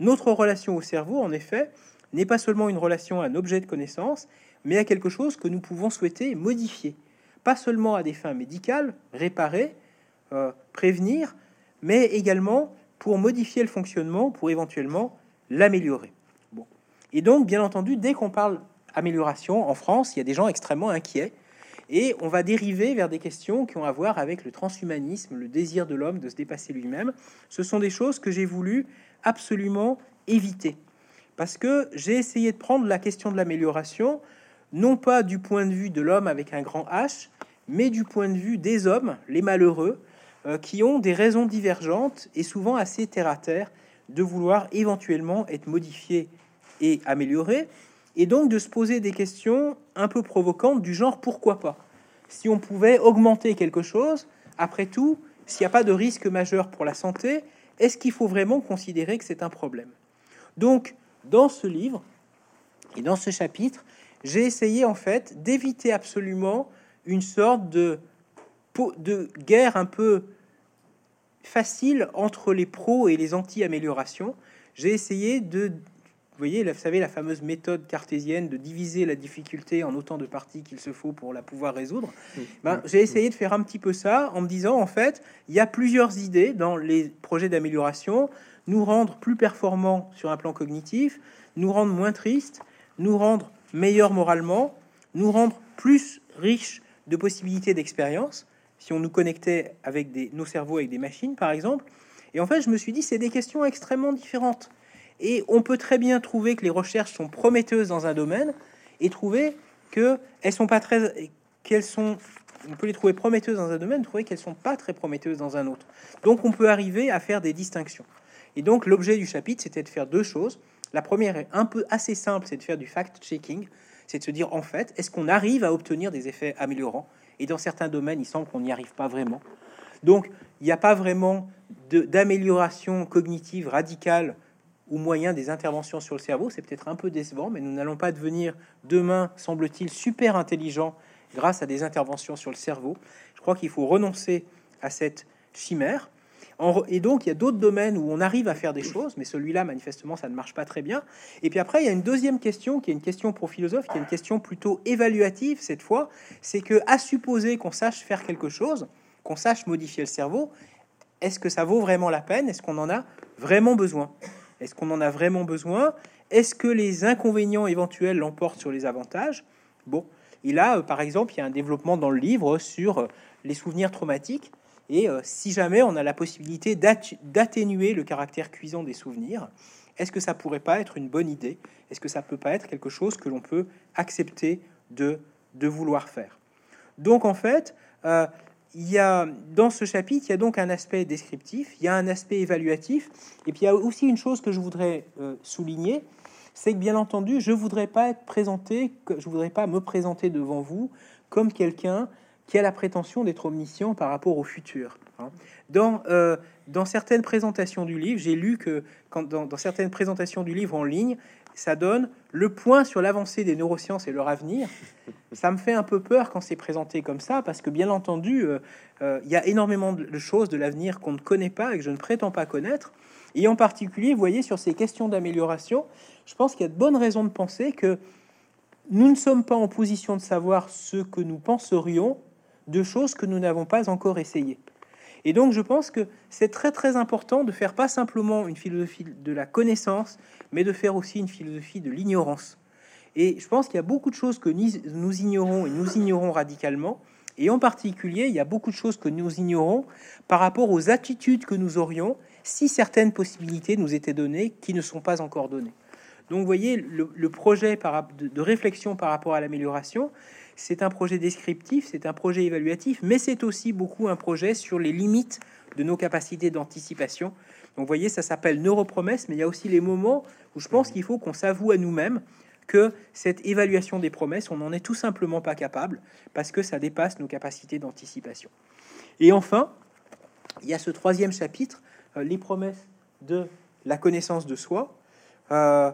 Notre relation au cerveau, en effet, n'est pas seulement une relation à un objet de connaissance, mais à quelque chose que nous pouvons souhaiter modifier. Pas seulement à des fins médicales, réparer, euh, prévenir, mais également pour modifier le fonctionnement, pour éventuellement l'améliorer. Bon. Et donc, bien entendu, dès qu'on parle amélioration en France, il y a des gens extrêmement inquiets et on va dériver vers des questions qui ont à voir avec le transhumanisme, le désir de l'homme de se dépasser lui-même. Ce sont des choses que j'ai voulu absolument éviter. parce que j'ai essayé de prendre la question de l'amélioration, non pas du point de vue de l'homme avec un grand H, mais du point de vue des hommes, les malheureux, euh, qui ont des raisons divergentes et souvent assez terre à terre de vouloir éventuellement être modifiés et améliorés, et donc de se poser des questions un peu provocantes du genre pourquoi pas. Si on pouvait augmenter quelque chose, après tout, s'il n'y a pas de risque majeur pour la santé, est-ce qu'il faut vraiment considérer que c'est un problème? Donc, dans ce livre et dans ce chapitre, j'ai essayé en fait d'éviter absolument une sorte de, de guerre un peu facile entre les pros et les anti-améliorations. J'ai essayé de vous voyez, vous savez, la fameuse méthode cartésienne de diviser la difficulté en autant de parties qu'il se faut pour la pouvoir résoudre. Ben, j'ai essayé de faire un petit peu ça en me disant, en fait, il y a plusieurs idées dans les projets d'amélioration, nous rendre plus performants sur un plan cognitif, nous rendre moins tristes, nous rendre meilleurs moralement, nous rendre plus riches de possibilités d'expérience, si on nous connectait avec nos cerveaux avec des machines, par exemple. Et en fait, je me suis dit, c'est des questions extrêmement différentes. Et on peut très bien trouver que les recherches sont prometteuses dans un domaine et trouver que elles sont pas très, qu'elles sont, on peut les trouver prometteuses dans un domaine, trouver qu'elles sont pas très prometteuses dans un autre. Donc on peut arriver à faire des distinctions. Et donc l'objet du chapitre, c'était de faire deux choses. La première est un peu assez simple, c'est de faire du fact-checking, c'est de se dire en fait, est-ce qu'on arrive à obtenir des effets améliorants Et dans certains domaines, il semble qu'on n'y arrive pas vraiment. Donc il n'y a pas vraiment d'amélioration cognitive radicale ou moyen des interventions sur le cerveau. C'est peut-être un peu décevant, mais nous n'allons pas devenir demain, semble-t-il, super intelligent grâce à des interventions sur le cerveau. Je crois qu'il faut renoncer à cette chimère. Et donc, il y a d'autres domaines où on arrive à faire des choses, mais celui-là, manifestement, ça ne marche pas très bien. Et puis après, il y a une deuxième question, qui est une question pour philosophe, qui est une question plutôt évaluative cette fois. C'est que, à supposer qu'on sache faire quelque chose, qu'on sache modifier le cerveau, est-ce que ça vaut vraiment la peine? Est-ce qu'on en a vraiment besoin? Est-ce qu'on en a vraiment besoin? Est-ce que les inconvénients éventuels l'emportent sur les avantages? Bon, et là, euh, par exemple, il y a un développement dans le livre sur euh, les souvenirs traumatiques. Et euh, si jamais on a la possibilité d'atténuer le caractère cuisant des souvenirs, est-ce que ça pourrait pas être une bonne idée? Est-ce que ça peut pas être quelque chose que l'on peut accepter de, vouloir faire? Donc en fait, il y a dans ce chapitre, il y a donc un aspect descriptif, il y a un aspect évaluatif, et puis il y a aussi une chose que je voudrais euh, souligner, c'est que bien entendu, je voudrais pas être présenté, je voudrais pas me présenter devant vous comme quelqu'un qui a la prétention d'être omniscient par rapport au futur. Hein. Dans, euh, dans certaines présentations du livre, j'ai lu que quand, dans, certaines présentations du livre en ligne, ça donne le point sur l'avancée des neurosciences et leur avenir. Ça me fait un peu peur quand c'est présenté comme ça, parce que bien entendu, euh, euh, il y a énormément de choses de l'avenir qu'on ne connaît pas et que je ne prétends pas connaître. Et en particulier, vous voyez, sur ces questions d'amélioration, je pense qu'il y a de bonnes raisons de penser que nous ne sommes pas en position de savoir ce que nous penserions de choses que nous n'avons pas encore essayées. Et donc, je pense que c'est très très important de faire pas simplement une philosophie de la connaissance, mais de faire aussi une philosophie de l'ignorance. Et je pense qu'il y a beaucoup de choses que nous ignorons et nous ignorons radicalement. Et en particulier, il y a beaucoup de choses que nous ignorons par rapport aux attitudes que nous aurions si certaines possibilités nous étaient données qui ne sont pas encore données. Donc, vous voyez, le, projet de réflexion par rapport à l'amélioration, c'est un projet descriptif, c'est un projet évaluatif, mais c'est aussi beaucoup un projet sur les limites de nos capacités d'anticipation. Donc, vous voyez, ça s'appelle neuropromesse, mais il y a aussi les moments où je pense qu'il faut qu'on s'avoue à nous-mêmes que cette évaluation des promesses, on n'en est tout simplement pas capable parce que ça dépasse nos capacités d'anticipation. Et enfin, il y a ce troisième chapitre, euh, les promesses de la connaissance de soi. Euh,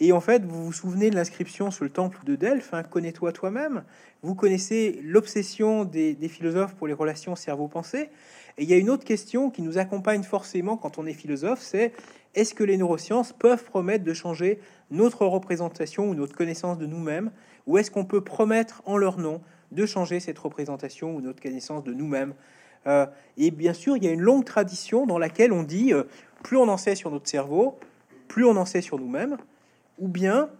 et en fait, vous vous souvenez de l'inscription sur le temple de Delphes, hein, connais-toi toi-même. Vous connaissez l'obsession des, philosophes pour les relations cerveau-pensée. Et il y a une autre question qui nous accompagne forcément quand on est philosophe, c'est est-ce que les neurosciences peuvent promettre de changer notre représentation ou notre connaissance de nous-mêmes? Ou est-ce qu'on peut promettre en leur nom de changer cette représentation ou notre connaissance de nous-mêmes? Euh, Et bien sûr, il y a une longue tradition dans laquelle on dit, euh, plus on en sait sur notre cerveau, plus on en sait sur nous-mêmes ou bien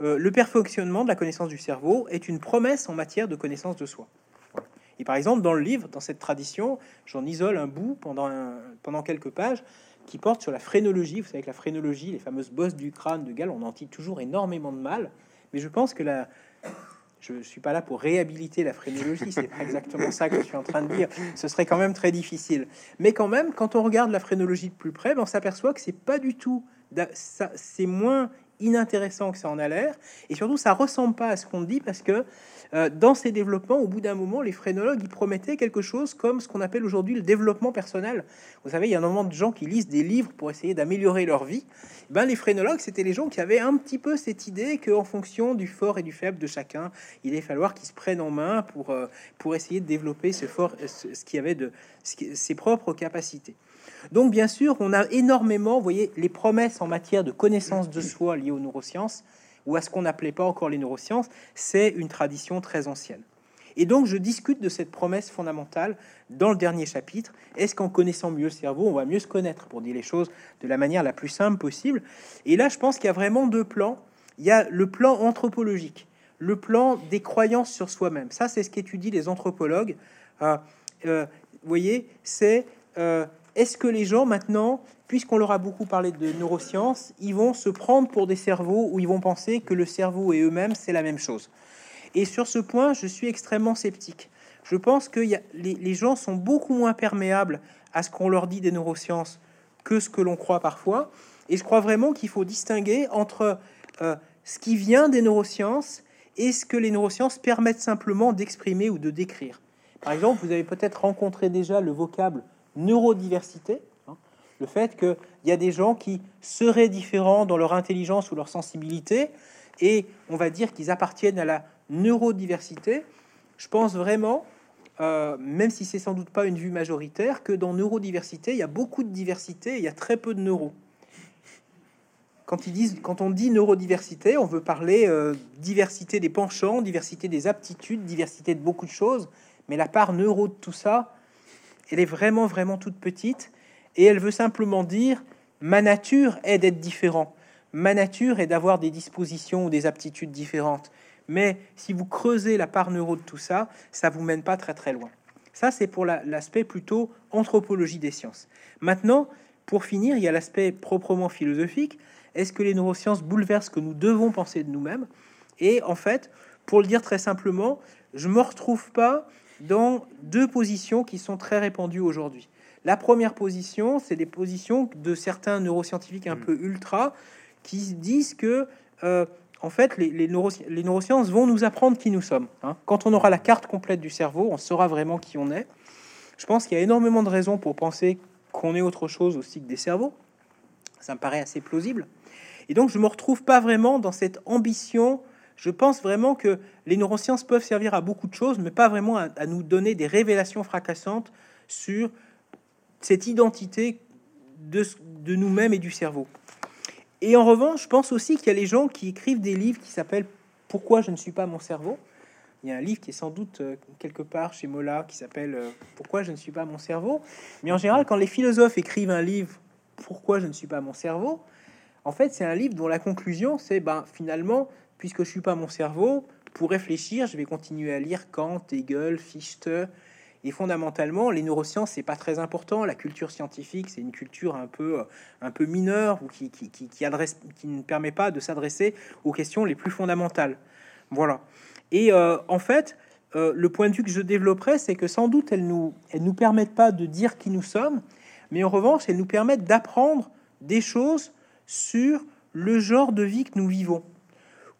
euh, le perfectionnement de la connaissance du cerveau est une promesse en matière de connaissance de soi. Et par exemple, dans le livre, dans cette tradition, j'en isole un bout pendant, pendant quelques pages, qui porte sur la phrénologie. Vous savez que la phrénologie, les fameuses bosses du crâne de Galles, on en tire toujours énormément de mal. Mais je pense que la, je suis pas là pour réhabiliter la phrénologie, c'est pas exactement ça que je suis en train de dire. Ce serait quand même très difficile. Mais quand même, quand on regarde la phrénologie de plus près, ben, on s'aperçoit que c'est pas du tout, c'est moins inintéressant que ça en a l'air, et surtout ça ressemble pas à ce qu'on dit parce que euh, dans ces développements, au bout d'un moment, les phrénologues ils promettaient quelque chose comme ce qu'on appelle aujourd'hui le développement personnel. Vous savez, il y a un moment de gens qui lisent des livres pour essayer d'améliorer leur vie. Ben, les phrénologues, c'était les gens qui avaient un petit peu cette idée qu'en fonction du fort et du faible de chacun, il allait falloir qu'ils se prennent en main pour, euh, pour essayer de développer ce fort, ce, qui avait de ses propres capacités. Donc, bien sûr, on a énormément, vous voyez, les promesses en matière de connaissance de soi liées aux neurosciences, ou à ce qu'on n'appelait pas encore les neurosciences, c'est une tradition très ancienne. Et donc, je discute de cette promesse fondamentale dans le dernier chapitre. Est-ce qu'en connaissant mieux le cerveau, on va mieux se connaître, pour dire les choses de la manière la plus simple possible? Et là, je pense qu'il y a vraiment deux plans. Il y a le plan anthropologique, le plan des croyances sur soi-même. Ça, c'est ce qu'étudient les anthropologues. Euh, euh, vous voyez, c'est euh, est-ce que les gens maintenant, puisqu'on leur a beaucoup parlé de neurosciences, ils vont se prendre pour des cerveaux ou ils vont penser que le cerveau et eux-mêmes c'est la même chose Et sur ce point, je suis extrêmement sceptique. Je pense que les, gens sont beaucoup moins perméables à ce qu'on leur dit des neurosciences que ce que l'on croit parfois. Et je crois vraiment qu'il faut distinguer entre euh, ce qui vient des neurosciences et ce que les neurosciences permettent simplement d'exprimer ou de décrire. Par exemple, vous avez peut-être rencontré déjà le vocable neurodiversité, hein, le fait qu'il y a des gens qui seraient différents dans leur intelligence ou leur sensibilité, et on va dire qu'ils appartiennent à la neurodiversité. Je pense vraiment, euh, même si c'est sans doute pas une vue majoritaire, que dans neurodiversité, il y a beaucoup de diversité, il y a très peu de neuros. Quand, ils disent, quand on dit neurodiversité, on veut parler euh, diversité des penchants, diversité des aptitudes, diversité de beaucoup de choses, mais la part neuro de tout ça, elle est vraiment, vraiment toute petite, et elle veut simplement dire, ma nature est d'être différent, ma nature est d'avoir des dispositions ou des aptitudes différentes. Mais si vous creusez la part neuro de tout ça, ça vous mène pas très très loin. Ça, c'est pour l'aspect plutôt anthropologie des sciences. Maintenant, pour finir, il y a l'aspect proprement philosophique. Est-ce que les neurosciences bouleversent ce que nous devons penser de nous-mêmes? Et en fait, pour le dire très simplement, je me retrouve pas dans deux positions qui sont très répandues aujourd'hui. La première position, c'est des positions de certains neuroscientifiques un mm. peu ultra qui disent que, euh, en fait, les, les, neurosciences vont nous apprendre qui nous sommes. Hein. Quand on aura la carte complète du cerveau, on saura vraiment qui on est. Je pense qu'il y a énormément de raisons pour penser qu'on est autre chose aussi que des cerveaux. Ça me paraît assez plausible. Et donc, je me retrouve pas vraiment dans cette ambition je pense vraiment que les neurosciences peuvent servir à beaucoup de choses, mais pas vraiment à, nous donner des révélations fracassantes sur cette identité de, de nous-mêmes et du cerveau. Et en revanche, je pense aussi qu'il y a les gens qui écrivent des livres qui s'appellent Pourquoi je ne suis pas mon cerveau? Il y a un livre qui est sans doute euh, quelque part chez Mola qui s'appelle euh, Pourquoi je ne suis pas mon cerveau? Mais en général, quand les philosophes écrivent un livre Pourquoi je ne suis pas mon cerveau, en fait, c'est un livre dont la conclusion, c'est ben, finalement, puisque je suis pas mon cerveau, pour réfléchir, je vais continuer à lire Kant, Hegel, Fichte. Et fondamentalement, les neurosciences, c'est pas très important. La culture scientifique, c'est une culture un peu, un peu mineure ou qui, adresse, qui ne permet pas de s'adresser aux questions les plus fondamentales. Voilà. Et euh, en fait, euh, le point de vue que je développerai, c'est que sans doute elles nous, elles nous permettent pas de dire qui nous sommes, mais en revanche, elles nous permettent d'apprendre des choses sur le genre de vie que nous vivons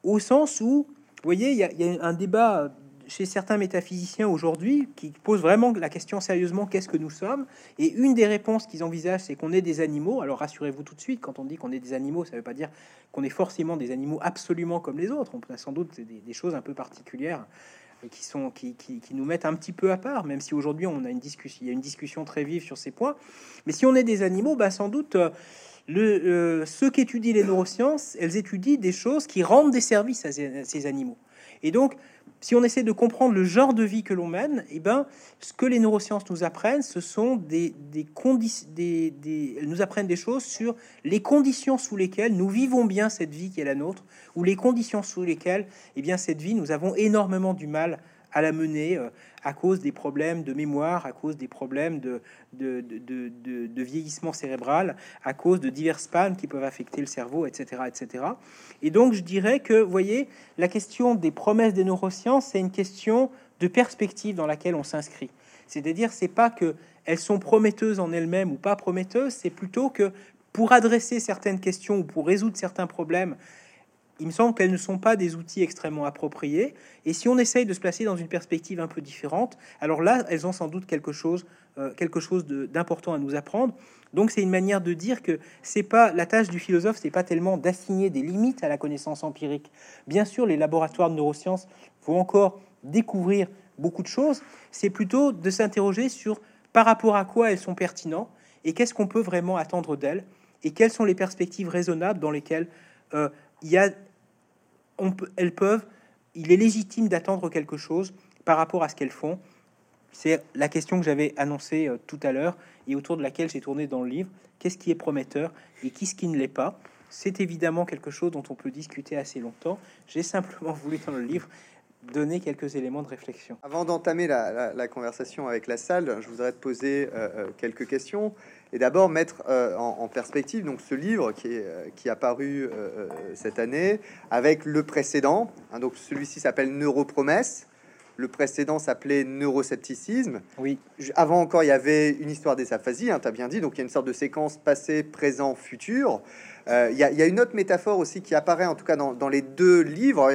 au sens où, vous voyez, il y, a un débat chez certains métaphysiciens aujourd'hui qui pose vraiment la question sérieusement qu'est-ce que nous sommes? Et une des réponses qu'ils envisagent, c'est qu'on est des animaux. Alors rassurez-vous tout de suite, quand on dit qu'on est des animaux, ça ne veut pas dire qu'on est forcément des animaux absolument comme les autres. On a sans doute des, choses un peu particulières qui, sont, qui, qui, nous mettent un petit peu à part, même si aujourd'hui on a une discussion, il y a une discussion très vive sur ces points. Mais si on est des animaux, bah, sans doute... Euh, ceux qui étudient les neurosciences, elles étudient des choses qui rendent des services à ces, animaux. Et donc, si on essaie de comprendre le genre de vie que l'on mène, eh ben, ce que les neurosciences nous apprennent, ce sont des, conditions, des, des, elles nous apprennent des choses sur les conditions sous lesquelles nous vivons bien cette vie qui est la nôtre, ou les conditions sous lesquelles, eh bien, cette vie, nous avons énormément du mal à la mener à cause des problèmes de mémoire, à cause des problèmes de, vieillissement cérébral, à cause de diverses pannes qui peuvent affecter le cerveau, etc., etc. Et donc, je dirais que, voyez, la question des promesses des neurosciences, c'est une question de perspective dans laquelle on s'inscrit. C'est-à-dire, c'est pas que elles sont prometteuses en elles-mêmes ou pas prometteuses, c'est plutôt que pour adresser certaines questions ou pour résoudre certains problèmes, il me semble qu'elles ne sont pas des outils extrêmement appropriés. Et si on essaye de se placer dans une perspective un peu différente, alors là, elles ont sans doute quelque chose, euh, quelque chose d'important à nous apprendre. Donc, c'est une manière de dire que c'est pas la tâche du philosophe, c'est pas tellement d'assigner des limites à la connaissance empirique. Bien sûr, les laboratoires de neurosciences vont encore découvrir beaucoup de choses. C'est plutôt de s'interroger sur par rapport à quoi elles sont pertinentes et qu'est-ce qu'on peut vraiment attendre d'elles et quelles sont les perspectives raisonnables dans lesquelles euh, il y a, peut, elles peuvent, il est légitime d'attendre quelque chose par rapport à ce qu'elles font. C'est la question que j'avais annoncée euh, tout à l'heure et autour de laquelle j'ai tourné dans le livre. Qu'est-ce qui est prometteur et qui ce qui ne l'est pas? C'est évidemment quelque chose dont on peut discuter assez longtemps. J'ai simplement <laughs> voulu dans le livre donner quelques éléments de réflexion.
Avant d'entamer la, conversation avec la salle, je voudrais te poser euh, euh, quelques questions et d'abord mettre euh, en, perspective donc ce livre qui est qui a paru cette année avec le précédent. Hein, donc celui-ci s'appelle Neuropromesse. Le précédent s'appelait Neuroscepticisme.
Oui.
Avant encore, il y avait une histoire des aphasies, hein, tu as bien dit. Donc il y a une sorte de séquence passé, présent, futur. Euh, il y, a une autre métaphore aussi qui apparaît, en tout cas dans, les deux livres.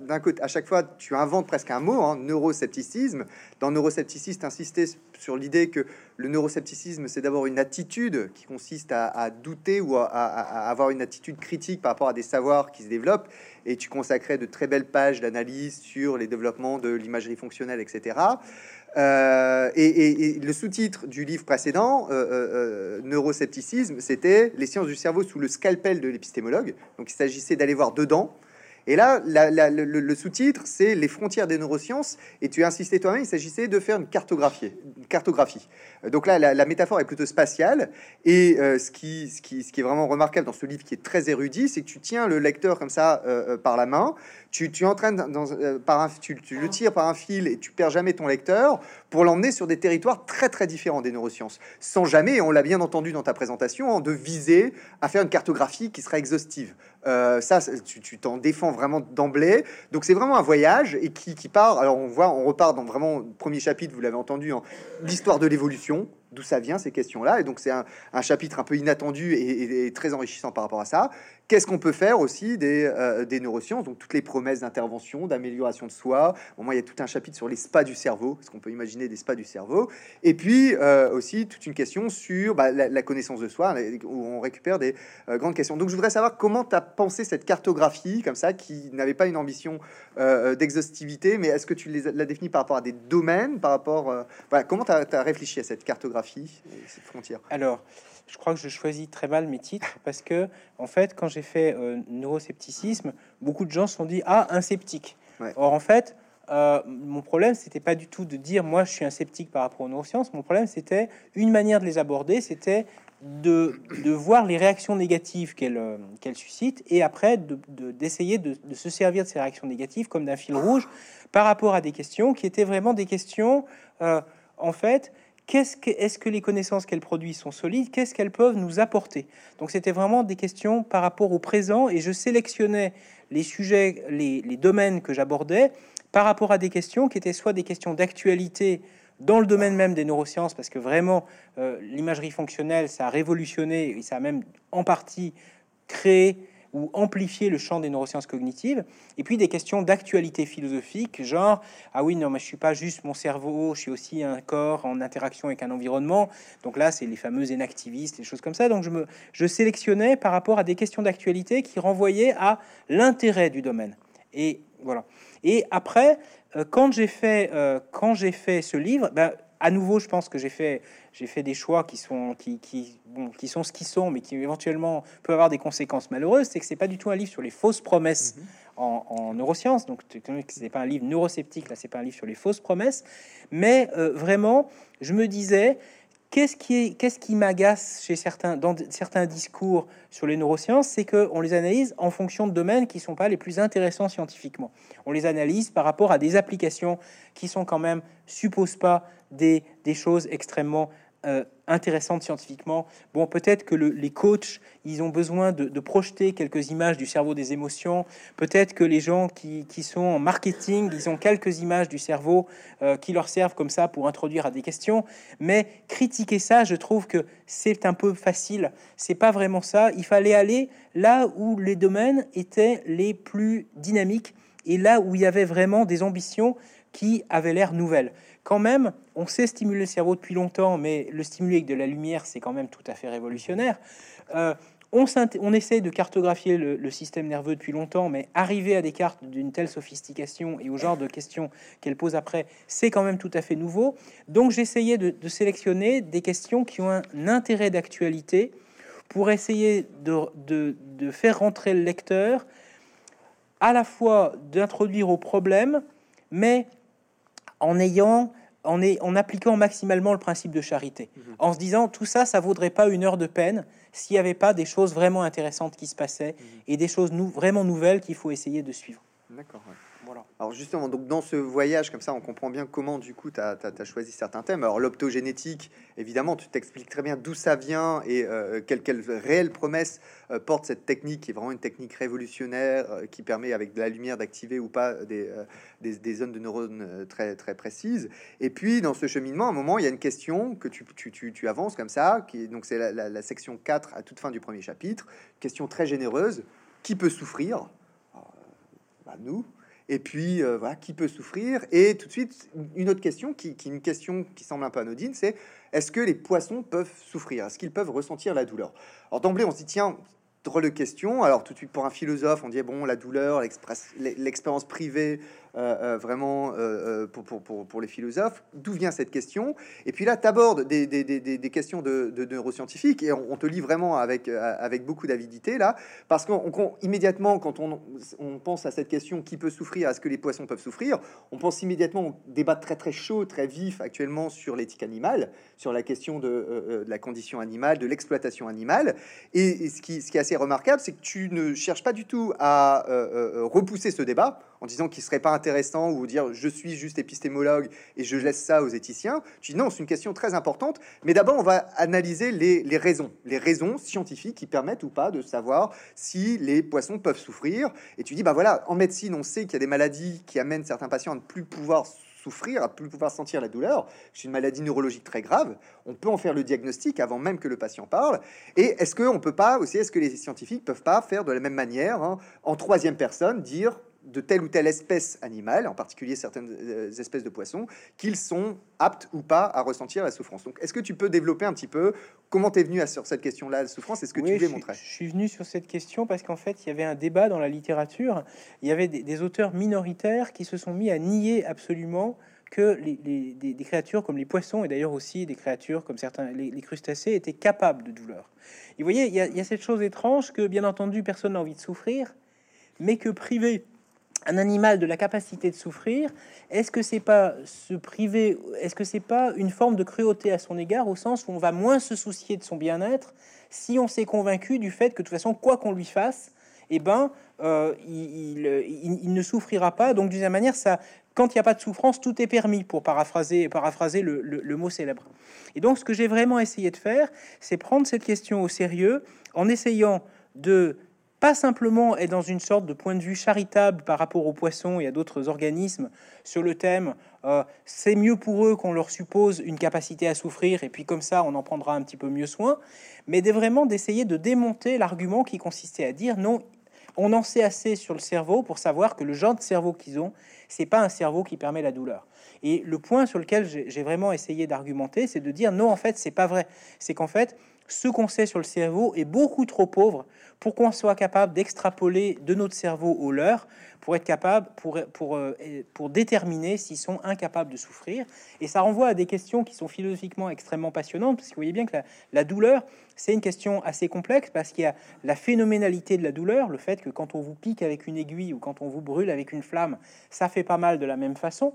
D'un côté, à chaque fois, tu inventes presque un mot, hein, neuroscepticisme. Dans neuroscepticisme, insisté sur l'idée que le neuroscepticisme, c'est d'abord une attitude qui consiste à, douter ou à, avoir une attitude critique par rapport à des savoirs qui se développent. Et tu consacrais de très belles pages d'analyse sur les développements de l'imagerie fonctionnelle, etc. Euh, et, le sous-titre du livre précédent, euh, euh, Neuroscepticisme, c'était Les sciences du cerveau sous le scalpel de l'épistémologue. Donc il s'agissait d'aller voir dedans et là, le, sous-titre, c'est les frontières des neurosciences. Et tu as insisté toi-même, il s'agissait de faire une cartographie. Cartographie. Donc là, la, métaphore est plutôt spatiale. Et euh, ce, qui, est vraiment remarquable dans ce livre qui est très érudit, c'est que tu tiens le lecteur comme ça euh, euh, par la main. Tu, tu entraînes dans, par un, tu, tu, le tires par un fil et tu perds jamais ton lecteur pour l'emmener sur des territoires très très différents des neurosciences, sans jamais, on l'a bien entendu dans ta présentation, de viser à faire une cartographie qui sera exhaustive. Euh, ça, tu t'en défends vraiment d'emblée. Donc c'est vraiment un voyage et qui, qui, part. Alors on voit, on repart dans vraiment premier chapitre, vous l'avez entendu, en l'histoire de l'évolution d'où ça vient ces questions-là. Et donc c'est un, chapitre un peu inattendu et, très enrichissant par rapport à ça. Qu'est-ce qu'on peut faire aussi des, euh, neurosciences Donc toutes les promesses d'intervention, d'amélioration de soi? Au moins il y a tout un chapitre sur les spas du cerveau, ce qu'on peut imaginer des spas du cerveau. Et puis euh, aussi toute une question sur bah, la, connaissance de soi, où on récupère des euh, grandes questions. Donc je voudrais savoir comment tu as pensé cette cartographie comme ça, qui n'avait pas une ambition d'exhaustivité, mais est-ce que tu l'as définie par rapport à des domaines, par rapport... voilà, comment tu as réfléchi à cette cartographie? Frontières
Alors, je crois que je choisis très mal mes titres <laughs> parce que, en fait, quand j'ai fait euh, neuroscepticisme, beaucoup de gens se sont dit Ah, un sceptique. Or, en fait, euh, mon problème, c'était pas du tout de dire moi je suis un sceptique par rapport aux neurosciences. Mon problème, c'était une manière de les aborder, c'était de, de, voir les réactions négatives qu'elles euh, qu'elle suscitent et après d'essayer de, de, se servir de ces réactions négatives comme d'un fil rouge par rapport à des questions qui étaient vraiment des questions, en fait, Qu'est-ce que, est-ce que les connaissances qu'elles produisent sont solides? Qu'est-ce qu'elles peuvent nous apporter? Donc c'était vraiment des questions par rapport au présent et je sélectionnais les sujets, les, domaines que j'abordais par rapport à des questions qui étaient soit des questions d'actualité dans le domaine même des neurosciences, parce que vraiment euh, l'imagerie fonctionnelle, ça a révolutionné et ça a même en partie créé ou amplifier le champ des neurosciences cognitives, et puis des questions d'actualité philosophique, genre ah oui non mais je suis pas juste mon cerveau, je suis aussi un corps en interaction avec un environnement. Donc là c'est les fameux inactivistes, des choses comme ça. Donc je me je sélectionnais par rapport à des questions d'actualité qui renvoyaient à l'intérêt du domaine. Et voilà. Et après, euh, quand j'ai fait euh, quand j'ai fait ce livre, ben, à nouveau, je pense que j'ai fait, j'ai fait des choix qui sont, qui, qui, bon, qui sont ce qu'ils sont, mais qui éventuellement peuvent avoir des conséquences malheureuses. C'est que c'est pas du tout un livre sur les fausses promesses mhm. en, neurosciences. Donc, c'est pas un livre neurosceptique. Là, c'est pas un livre sur les fausses promesses. Mais euh, vraiment, je me disais, Qu'est-ce qui, qu'est-ce qui m'agace chez certains, dans certains discours sur les neurosciences, c'est qu'on les analyse en fonction de domaines qui ne sont pas les plus intéressants scientifiquement. On les analyse par rapport à des applications qui sont quand même, supposent pas des, choses extrêmement euh, intéressante scientifiquement. Bon, peut-être que les coachs, ils ont besoin de, projeter quelques images du cerveau des émotions. Peut-être que les gens qui, sont en marketing, ils ont quelques images du cerveau euh, qui leur servent comme ça pour introduire à des questions. Mais critiquer ça, je trouve que c'est un peu facile. C'est pas vraiment ça. Il fallait aller là où les domaines étaient les plus dynamiques et là où il y avait vraiment des ambitions qui avaient l'air nouvelles quand même, on sait stimuler le cerveau depuis longtemps, mais le stimuler avec de la lumière, c'est quand même tout à fait révolutionnaire. Euh, on, on, essaie de cartographier le, système nerveux depuis longtemps, mais arriver à des cartes d'une telle sophistication et au genre de questions qu'elle pose après, c'est quand même tout à fait nouveau. Donc j'essayais de, de, sélectionner des questions qui ont un intérêt d'actualité pour essayer de, de, de faire rentrer le lecteur, à la fois d'introduire au problème, mais en ayant en, est, en appliquant maximalement le principe de charité, mhm. en se disant tout ça, ça vaudrait pas une heure de peine s'il n'y avait pas des choses vraiment intéressantes qui se passaient mhm. et des choses vraiment nouvelles qu'il faut essayer de suivre.
D'accord. Alors justement, donc dans ce voyage comme ça, on comprend bien comment du coup tu as, choisi certains thèmes. Alors l'optogénétique, évidemment, tu t'expliques très bien d'où ça vient et euh, quelle, quelle, réelle promesse euh, porte cette technique, qui est vraiment une technique révolutionnaire, euh, qui permet avec de la lumière d'activer ou pas des, des, zones de neurones très, très précises. Et puis dans ce cheminement, à un moment, il y a une question que tu, avances comme ça, qui donc c'est la, la, section 4 à toute fin du premier chapitre, question très généreuse, qui peut souffrir? Bah, Nous et puis, euh, voilà, qui peut souffrir? Et tout de suite, une autre question, qui, qui une question qui semble un peu anodine, c'est est-ce que les poissons peuvent souffrir? Est-ce qu'ils peuvent ressentir la douleur? Alors d'emblée, on se dit, tiens, drôle de question. Alors tout de suite, pour un philosophe, on dit, bon, la douleur, l'expérience privée euh, euh, vraiment euh, pour, pour, pour, pour, les philosophes. D'où vient cette question? Et puis là, tu abordes des, des, des, questions de, de, neuroscientifiques et on, te lit vraiment avec, avec beaucoup d'avidité là, parce qu'on immédiatement, quand on, on, pense à cette question qui peut souffrir, est-ce que les poissons peuvent souffrir, on pense immédiatement au débat très très chaud, très vif actuellement sur l'éthique animale, sur la question de, la condition animale, de l'exploitation animale. Et, ce, qui, ce qui est assez remarquable, c'est que tu ne cherches pas du tout à repousser ce débat en disant qu'il serait pas intéressant ou dire je suis juste épistémologue et je laisse ça aux éthiciens. Tu dis non, c'est une question très importante, mais d'abord on va analyser les, les, raisons, les raisons scientifiques qui permettent ou pas de savoir si les poissons peuvent souffrir. Et tu dis bah voilà, en médecine on sait qu'il y a des maladies qui amènent certains patients à ne plus pouvoir souffrir, à plus pouvoir sentir la douleur. C'est une maladie neurologique très grave. On peut en faire le diagnostic avant même que le patient parle. Et est-ce qu'on peut pas aussi, est-ce que les scientifiques peuvent pas faire de la même manière, hein, en troisième personne, dire de telle ou telle espèce animale, en particulier certaines euh, espèces de poissons, qu'ils sont aptes ou pas à ressentir la souffrance. Donc, est-ce que tu peux développer un petit peu comment tu es venu à, sur cette question-là, la souffrance Est-ce que tu veux montrer
Je suis venu sur cette question parce qu'en fait, il y avait un débat dans la littérature. Il y avait des, auteurs minoritaires qui se sont mis à nier absolument que les, des, créatures comme les poissons et d'ailleurs aussi des créatures comme certains les, crustacés étaient capables de douleur. Et vous voyez, il y, a, il y a cette chose étrange que bien entendu personne n'a envie de souffrir, mais que priver un animal de la capacité de souffrir, est-ce que c'est pas se priver, est-ce que c'est pas une forme de cruauté à son égard au sens où on va moins se soucier de son bien-être si on s'est convaincu du fait que de toute façon quoi qu'on lui fasse, eh ben euh, il, ne souffrira pas. Donc d'une manière, ça, quand il n'y a pas de souffrance, tout est permis pour paraphraser, paraphraser le, le mot célèbre. Et donc ce que j'ai vraiment essayé de faire, c'est prendre cette question au sérieux en essayant de pas simplement être dans une sorte de point de vue charitable par rapport aux poissons et à d'autres organismes sur le thème euh, c'est mieux pour eux qu'on leur suppose une capacité à souffrir et puis comme ça on en prendra un petit peu mieux soin, mais de vraiment d'essayer de démonter l'argument qui consistait à dire non, on en sait assez sur le cerveau pour savoir que le genre de cerveau qu'ils ont, c'est pas un cerveau qui permet la douleur. Et le point sur lequel j'ai vraiment essayé d'argumenter, c'est de dire non, en fait, c'est pas vrai. C'est qu'en fait, ce qu'on sait sur le cerveau est beaucoup trop pauvre pour qu'on soit capable d'extrapoler de notre cerveau au leur, pour être capable, pour, pour, euh, pour déterminer s'ils sont incapables de souffrir. Et ça renvoie à des questions qui sont philosophiquement extrêmement passionnantes, parce que vous voyez bien que la, douleur, c'est une question assez complexe, parce qu'il y a la phénoménalité de la douleur, le fait que quand on vous pique avec une aiguille ou quand on vous brûle avec une flamme, ça fait pas mal de la même façon.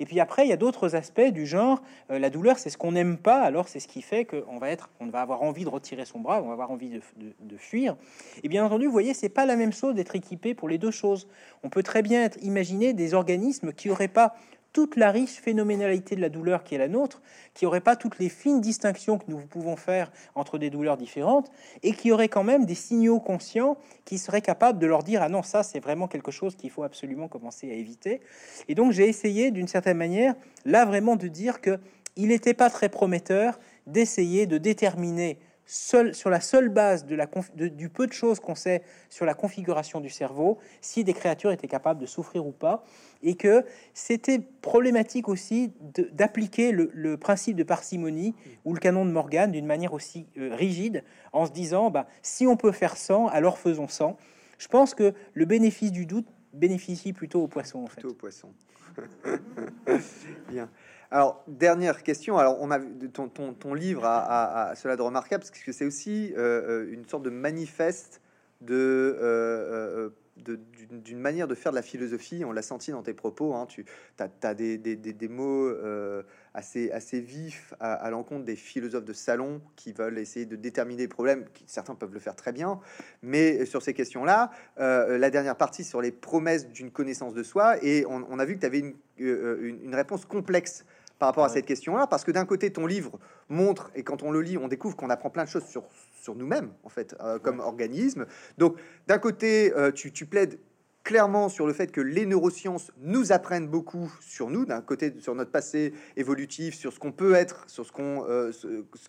Et puis après, il y a d'autres aspects du genre, euh, la douleur, c'est ce qu'on n'aime pas, alors c'est ce qui fait qu'on va être, on va avoir envie de retirer son bras, on va avoir envie de, de fuir. Et bien entendu, vous voyez, c'est pas la même chose d'être équipé pour les deux choses. On peut très bien être, imaginer des organismes qui n'auraient pas toute la riche phénoménalité de la douleur qui est la nôtre, qui n'aurait pas toutes les fines distinctions que nous pouvons faire entre des douleurs différentes, et qui aurait quand même des signaux conscients qui seraient capables de leur dire ah non ça c'est vraiment quelque chose qu'il faut absolument commencer à éviter. Et donc j'ai essayé d'une certaine manière là vraiment de dire que il n'était pas très prometteur d'essayer de déterminer seul, sur la seule base de la du peu de choses qu'on sait sur la configuration du cerveau, si des créatures étaient capables de souffrir ou pas, et que c'était problématique aussi d'appliquer le, principe de parcimonie ou le canon de Morgan d'une manière aussi euh, rigide, en se disant, bah, si on peut faire 100, alors faisons 100. Je pense que le bénéfice du doute bénéficie plutôt aux poissons, en fait.
Plutôt aux poissons. <laughs> Bien. Alors, dernière question. Alors, on a ton, ton, ton livre a, cela de remarquable parce que c'est aussi euh, euh, une sorte de manifeste de, euh, d'une manière de faire de la philosophie. On l'a senti dans tes propos. Hein. Tu as, des, des, des, mots assez, assez vifs à, l'encontre des philosophes de salon qui veulent essayer de déterminer les problèmes. Certains peuvent le faire très bien, mais sur ces questions-là, la dernière partie sur les promesses d'une connaissance de soi, et on, a vu que tu avais une, une, une réponse complexe par rapport à cette question-là, parce que d'un côté, ton livre montre, et quand on le lit, on découvre qu'on apprend plein de choses sur, sur nous-mêmes, en fait, euh, comme organisme. Donc, d'un côté, euh, tu, tu plaides clairement sur le fait que les neurosciences nous apprennent beaucoup sur nous, d'un côté sur notre passé évolutif, sur ce qu'on peut être, sur ce qu'on, euh,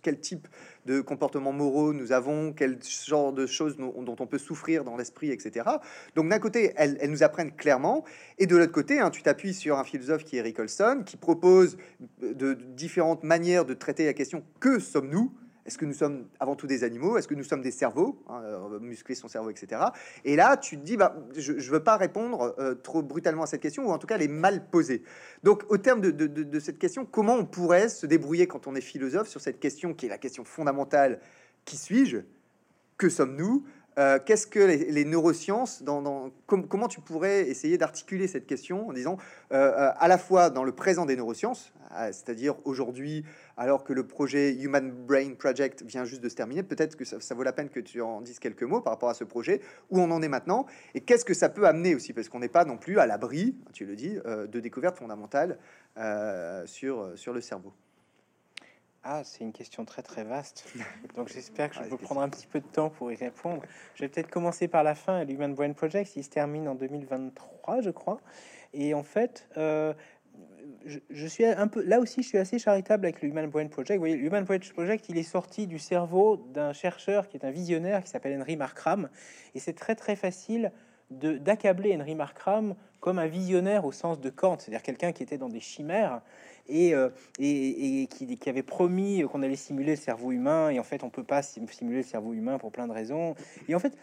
quel type de comportements moraux nous avons, quel genre de choses dont on peut souffrir dans l'esprit, etc. Donc d'un côté, elles, nous apprennent clairement, et de l'autre côté, hein, tu t'appuies sur un philosophe qui est Eric Olson, qui propose de différentes manières de traiter la question que sommes-nous? Est-ce que nous sommes avant tout des animaux? Est-ce que nous sommes des cerveaux hein, euh, Muscler son cerveau, etc. Et là, tu te dis, bah, je ne veux pas répondre euh, trop brutalement à cette question, ou en tout cas, elle est mal posée. Donc, au terme de, cette question, comment on pourrait se débrouiller quand on est philosophe sur cette question qui est la question fondamentale Qui suis-je? Que sommes-nous? Euh, qu'est-ce que les, neurosciences, dans, comment tu pourrais essayer d'articuler cette question en disant à la fois dans le présent des neurosciences, c'est-à-dire aujourd'hui alors que le projet Human Brain Project vient juste de se terminer. Peut-être que ça, vaut la peine que tu en dises quelques mots par rapport à ce projet, où on en est maintenant, et qu'est-ce que ça peut amener aussi, parce qu'on n'est pas non plus à l'abri, tu le dis, euh, de découvertes fondamentales euh, sur, sur le cerveau.
Ah, c'est une question très très vaste. <laughs> Donc j'espère que je peux prendre un petit peu de temps pour y répondre. Je vais peut-être commencer par la fin. L'Human Brain Project, il se termine en 2023, je crois. Et en fait, euh, je, suis un peu là aussi, je suis assez charitable avec le Human Brain Project. Vous voyez, le Human Brain Project, il est sorti du cerveau d'un chercheur qui est un visionnaire qui s'appelle Henry Markram, et c'est très très facile d'accabler Henry Markram comme un visionnaire au sens de Kant, c'est-à-dire quelqu'un qui était dans des chimères et, euh, et, qui, qui, avait promis qu'on allait simuler le cerveau humain, et en fait on peut pas simuler le cerveau humain pour plein de raisons. Et en fait,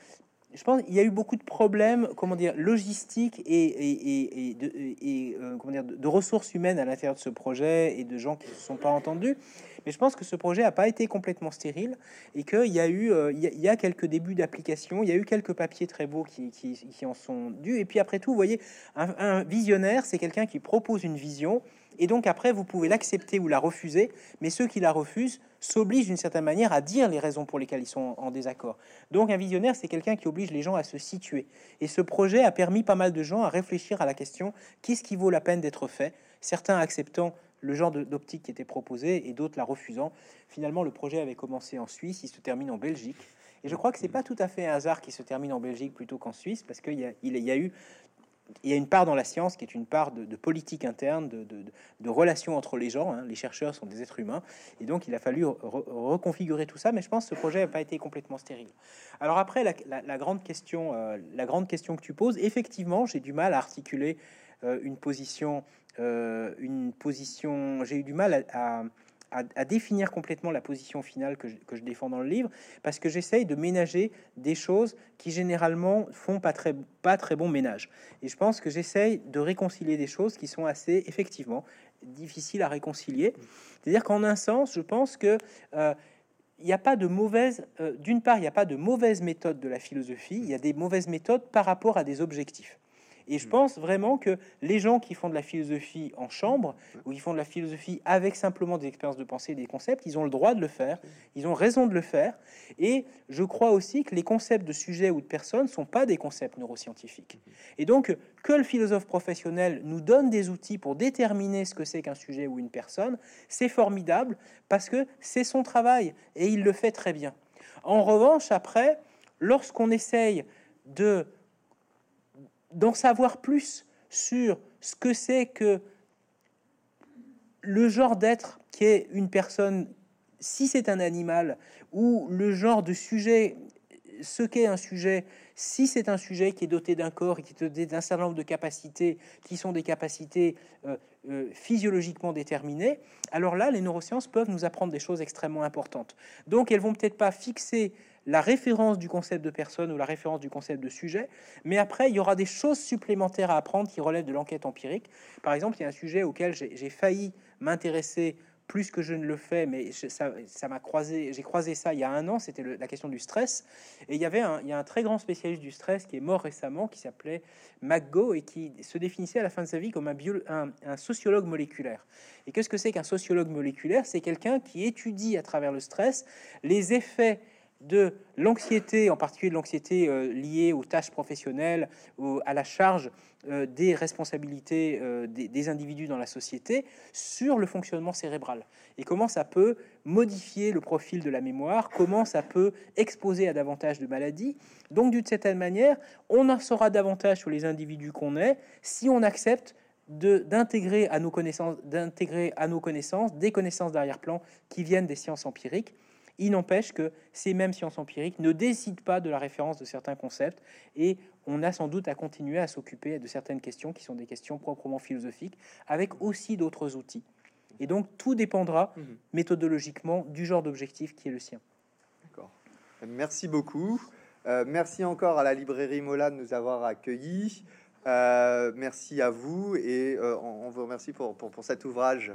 je pense qu'il y a eu beaucoup de problèmes, comment dire, logistiques et, de, et euh, de, ressources humaines à l'intérieur de ce projet et de gens qui ne se sont pas entendus. Mais je pense que ce projet n'a pas été complètement stérile et qu'il y a eu, euh, y a, quelques débuts d'application, il y a eu quelques papiers très beaux qui, en sont dus. Et puis après tout, vous voyez, un visionnaire, c'est quelqu'un qui propose une vision et donc après, vous pouvez l'accepter ou la refuser, mais ceux qui la refusent s'obligent d'une certaine manière à dire les raisons pour lesquelles ils sont en désaccord. Donc un visionnaire, c'est quelqu'un qui oblige les gens à se situer. Et ce projet a permis pas mal de gens à réfléchir à la question qu'est-ce qui vaut la peine d'être fait? Certains acceptant le genre d'optique qui était proposé et d'autres la refusant. Finalement, le projet avait commencé en Suisse, il se termine en Belgique. Et je crois que c'est pas tout à fait un hasard qu'il se termine en Belgique plutôt qu'en Suisse, parce qu'il y, y a eu il y a une part dans la science qui est une part de, politique interne, de, relations entre les gens. Hein. Les chercheurs sont des êtres humains. Et donc, il a fallu reconfigurer tout ça. Mais je pense que ce projet n'a pas été complètement stérile. Alors après, la, grande, question, euh, la grande question que tu poses, effectivement, j'ai du mal à articuler euh, une position. Euh, position j'ai eu du mal à, définir complètement la position finale que je, défends dans le livre, parce que j'essaye de ménager des choses qui généralement font pas très, pas très bon ménage. Et je pense que j'essaye de réconcilier des choses qui sont assez, effectivement, difficiles à réconcilier. C'est-à-dire qu'en un sens, je pense que... Euh, n'y a pas de mauvaise, euh, d'une part, il n'y a pas de mauvaise méthode de la philosophie, il y a des mauvaises méthodes par rapport à des objectifs. Et je pense vraiment que les gens qui font de la philosophie en chambre, ou qui font de la philosophie avec simplement des expériences de pensée et des concepts, ils ont le droit de le faire, ils ont raison de le faire. Et je crois aussi que les concepts de sujet ou de personne ne sont pas des concepts neuroscientifiques. Et donc, que le philosophe professionnel nous donne des outils pour déterminer ce que c'est qu'un sujet ou une personne, c'est formidable parce que c'est son travail et il le fait très bien. En revanche, après, lorsqu'on essaye de d'en savoir plus sur ce que c'est que le genre d'être qui est une personne, si c'est un animal, ou le genre de sujet, ce qu'est un sujet, si c'est un sujet qui est doté d'un corps et qui est doté d'un certain nombre de capacités, qui sont des capacités euh, euh, physiologiquement déterminées, alors là, les neurosciences peuvent nous apprendre des choses extrêmement importantes. Donc, elles vont peut-être pas fixer la référence du concept de personne ou la référence du concept de sujet, mais après, il y aura des choses supplémentaires à apprendre qui relèvent de l'enquête empirique. Par exemple, il y a un sujet auquel j'ai failli m'intéresser plus que je ne le fais, mais ça m'a croisé, j'ai croisé ça il y a un an, c'était la question du stress. Et il y avait un, très grand spécialiste du stress qui est mort récemment, qui s'appelait McGo et qui se définissait à la fin de sa vie comme un, un, un sociologue moléculaire. Et qu'est-ce que c'est qu'un sociologue moléculaire? C'est quelqu'un qui étudie à travers le stress les effets de l'anxiété, en particulier l'anxiété euh, liée aux tâches professionnelles, à la charge euh, des responsabilités euh, des, individus dans la société, sur le fonctionnement cérébral. Et comment ça peut modifier le profil de la mémoire, comment ça peut exposer à davantage de maladies. Donc d'une certaine manière, on en saura davantage sur les individus qu'on est si on accepte d'intégrer à d'intégrer à nos connaissances des connaissances d'arrière-plan qui viennent des sciences empiriques il n'empêche que ces mêmes sciences empiriques ne décident pas de la référence de certains concepts et on a sans doute à continuer à s'occuper de certaines questions qui sont des questions proprement philosophiques avec aussi d'autres outils. Et donc tout dépendra mhm. méthodologiquement du genre d'objectif qui est le sien.
D'accord. Merci beaucoup. Euh, merci encore à la librairie Mola de nous avoir accueillis. Euh, merci à vous et euh, on, vous remercie pour, pour, pour cet ouvrage.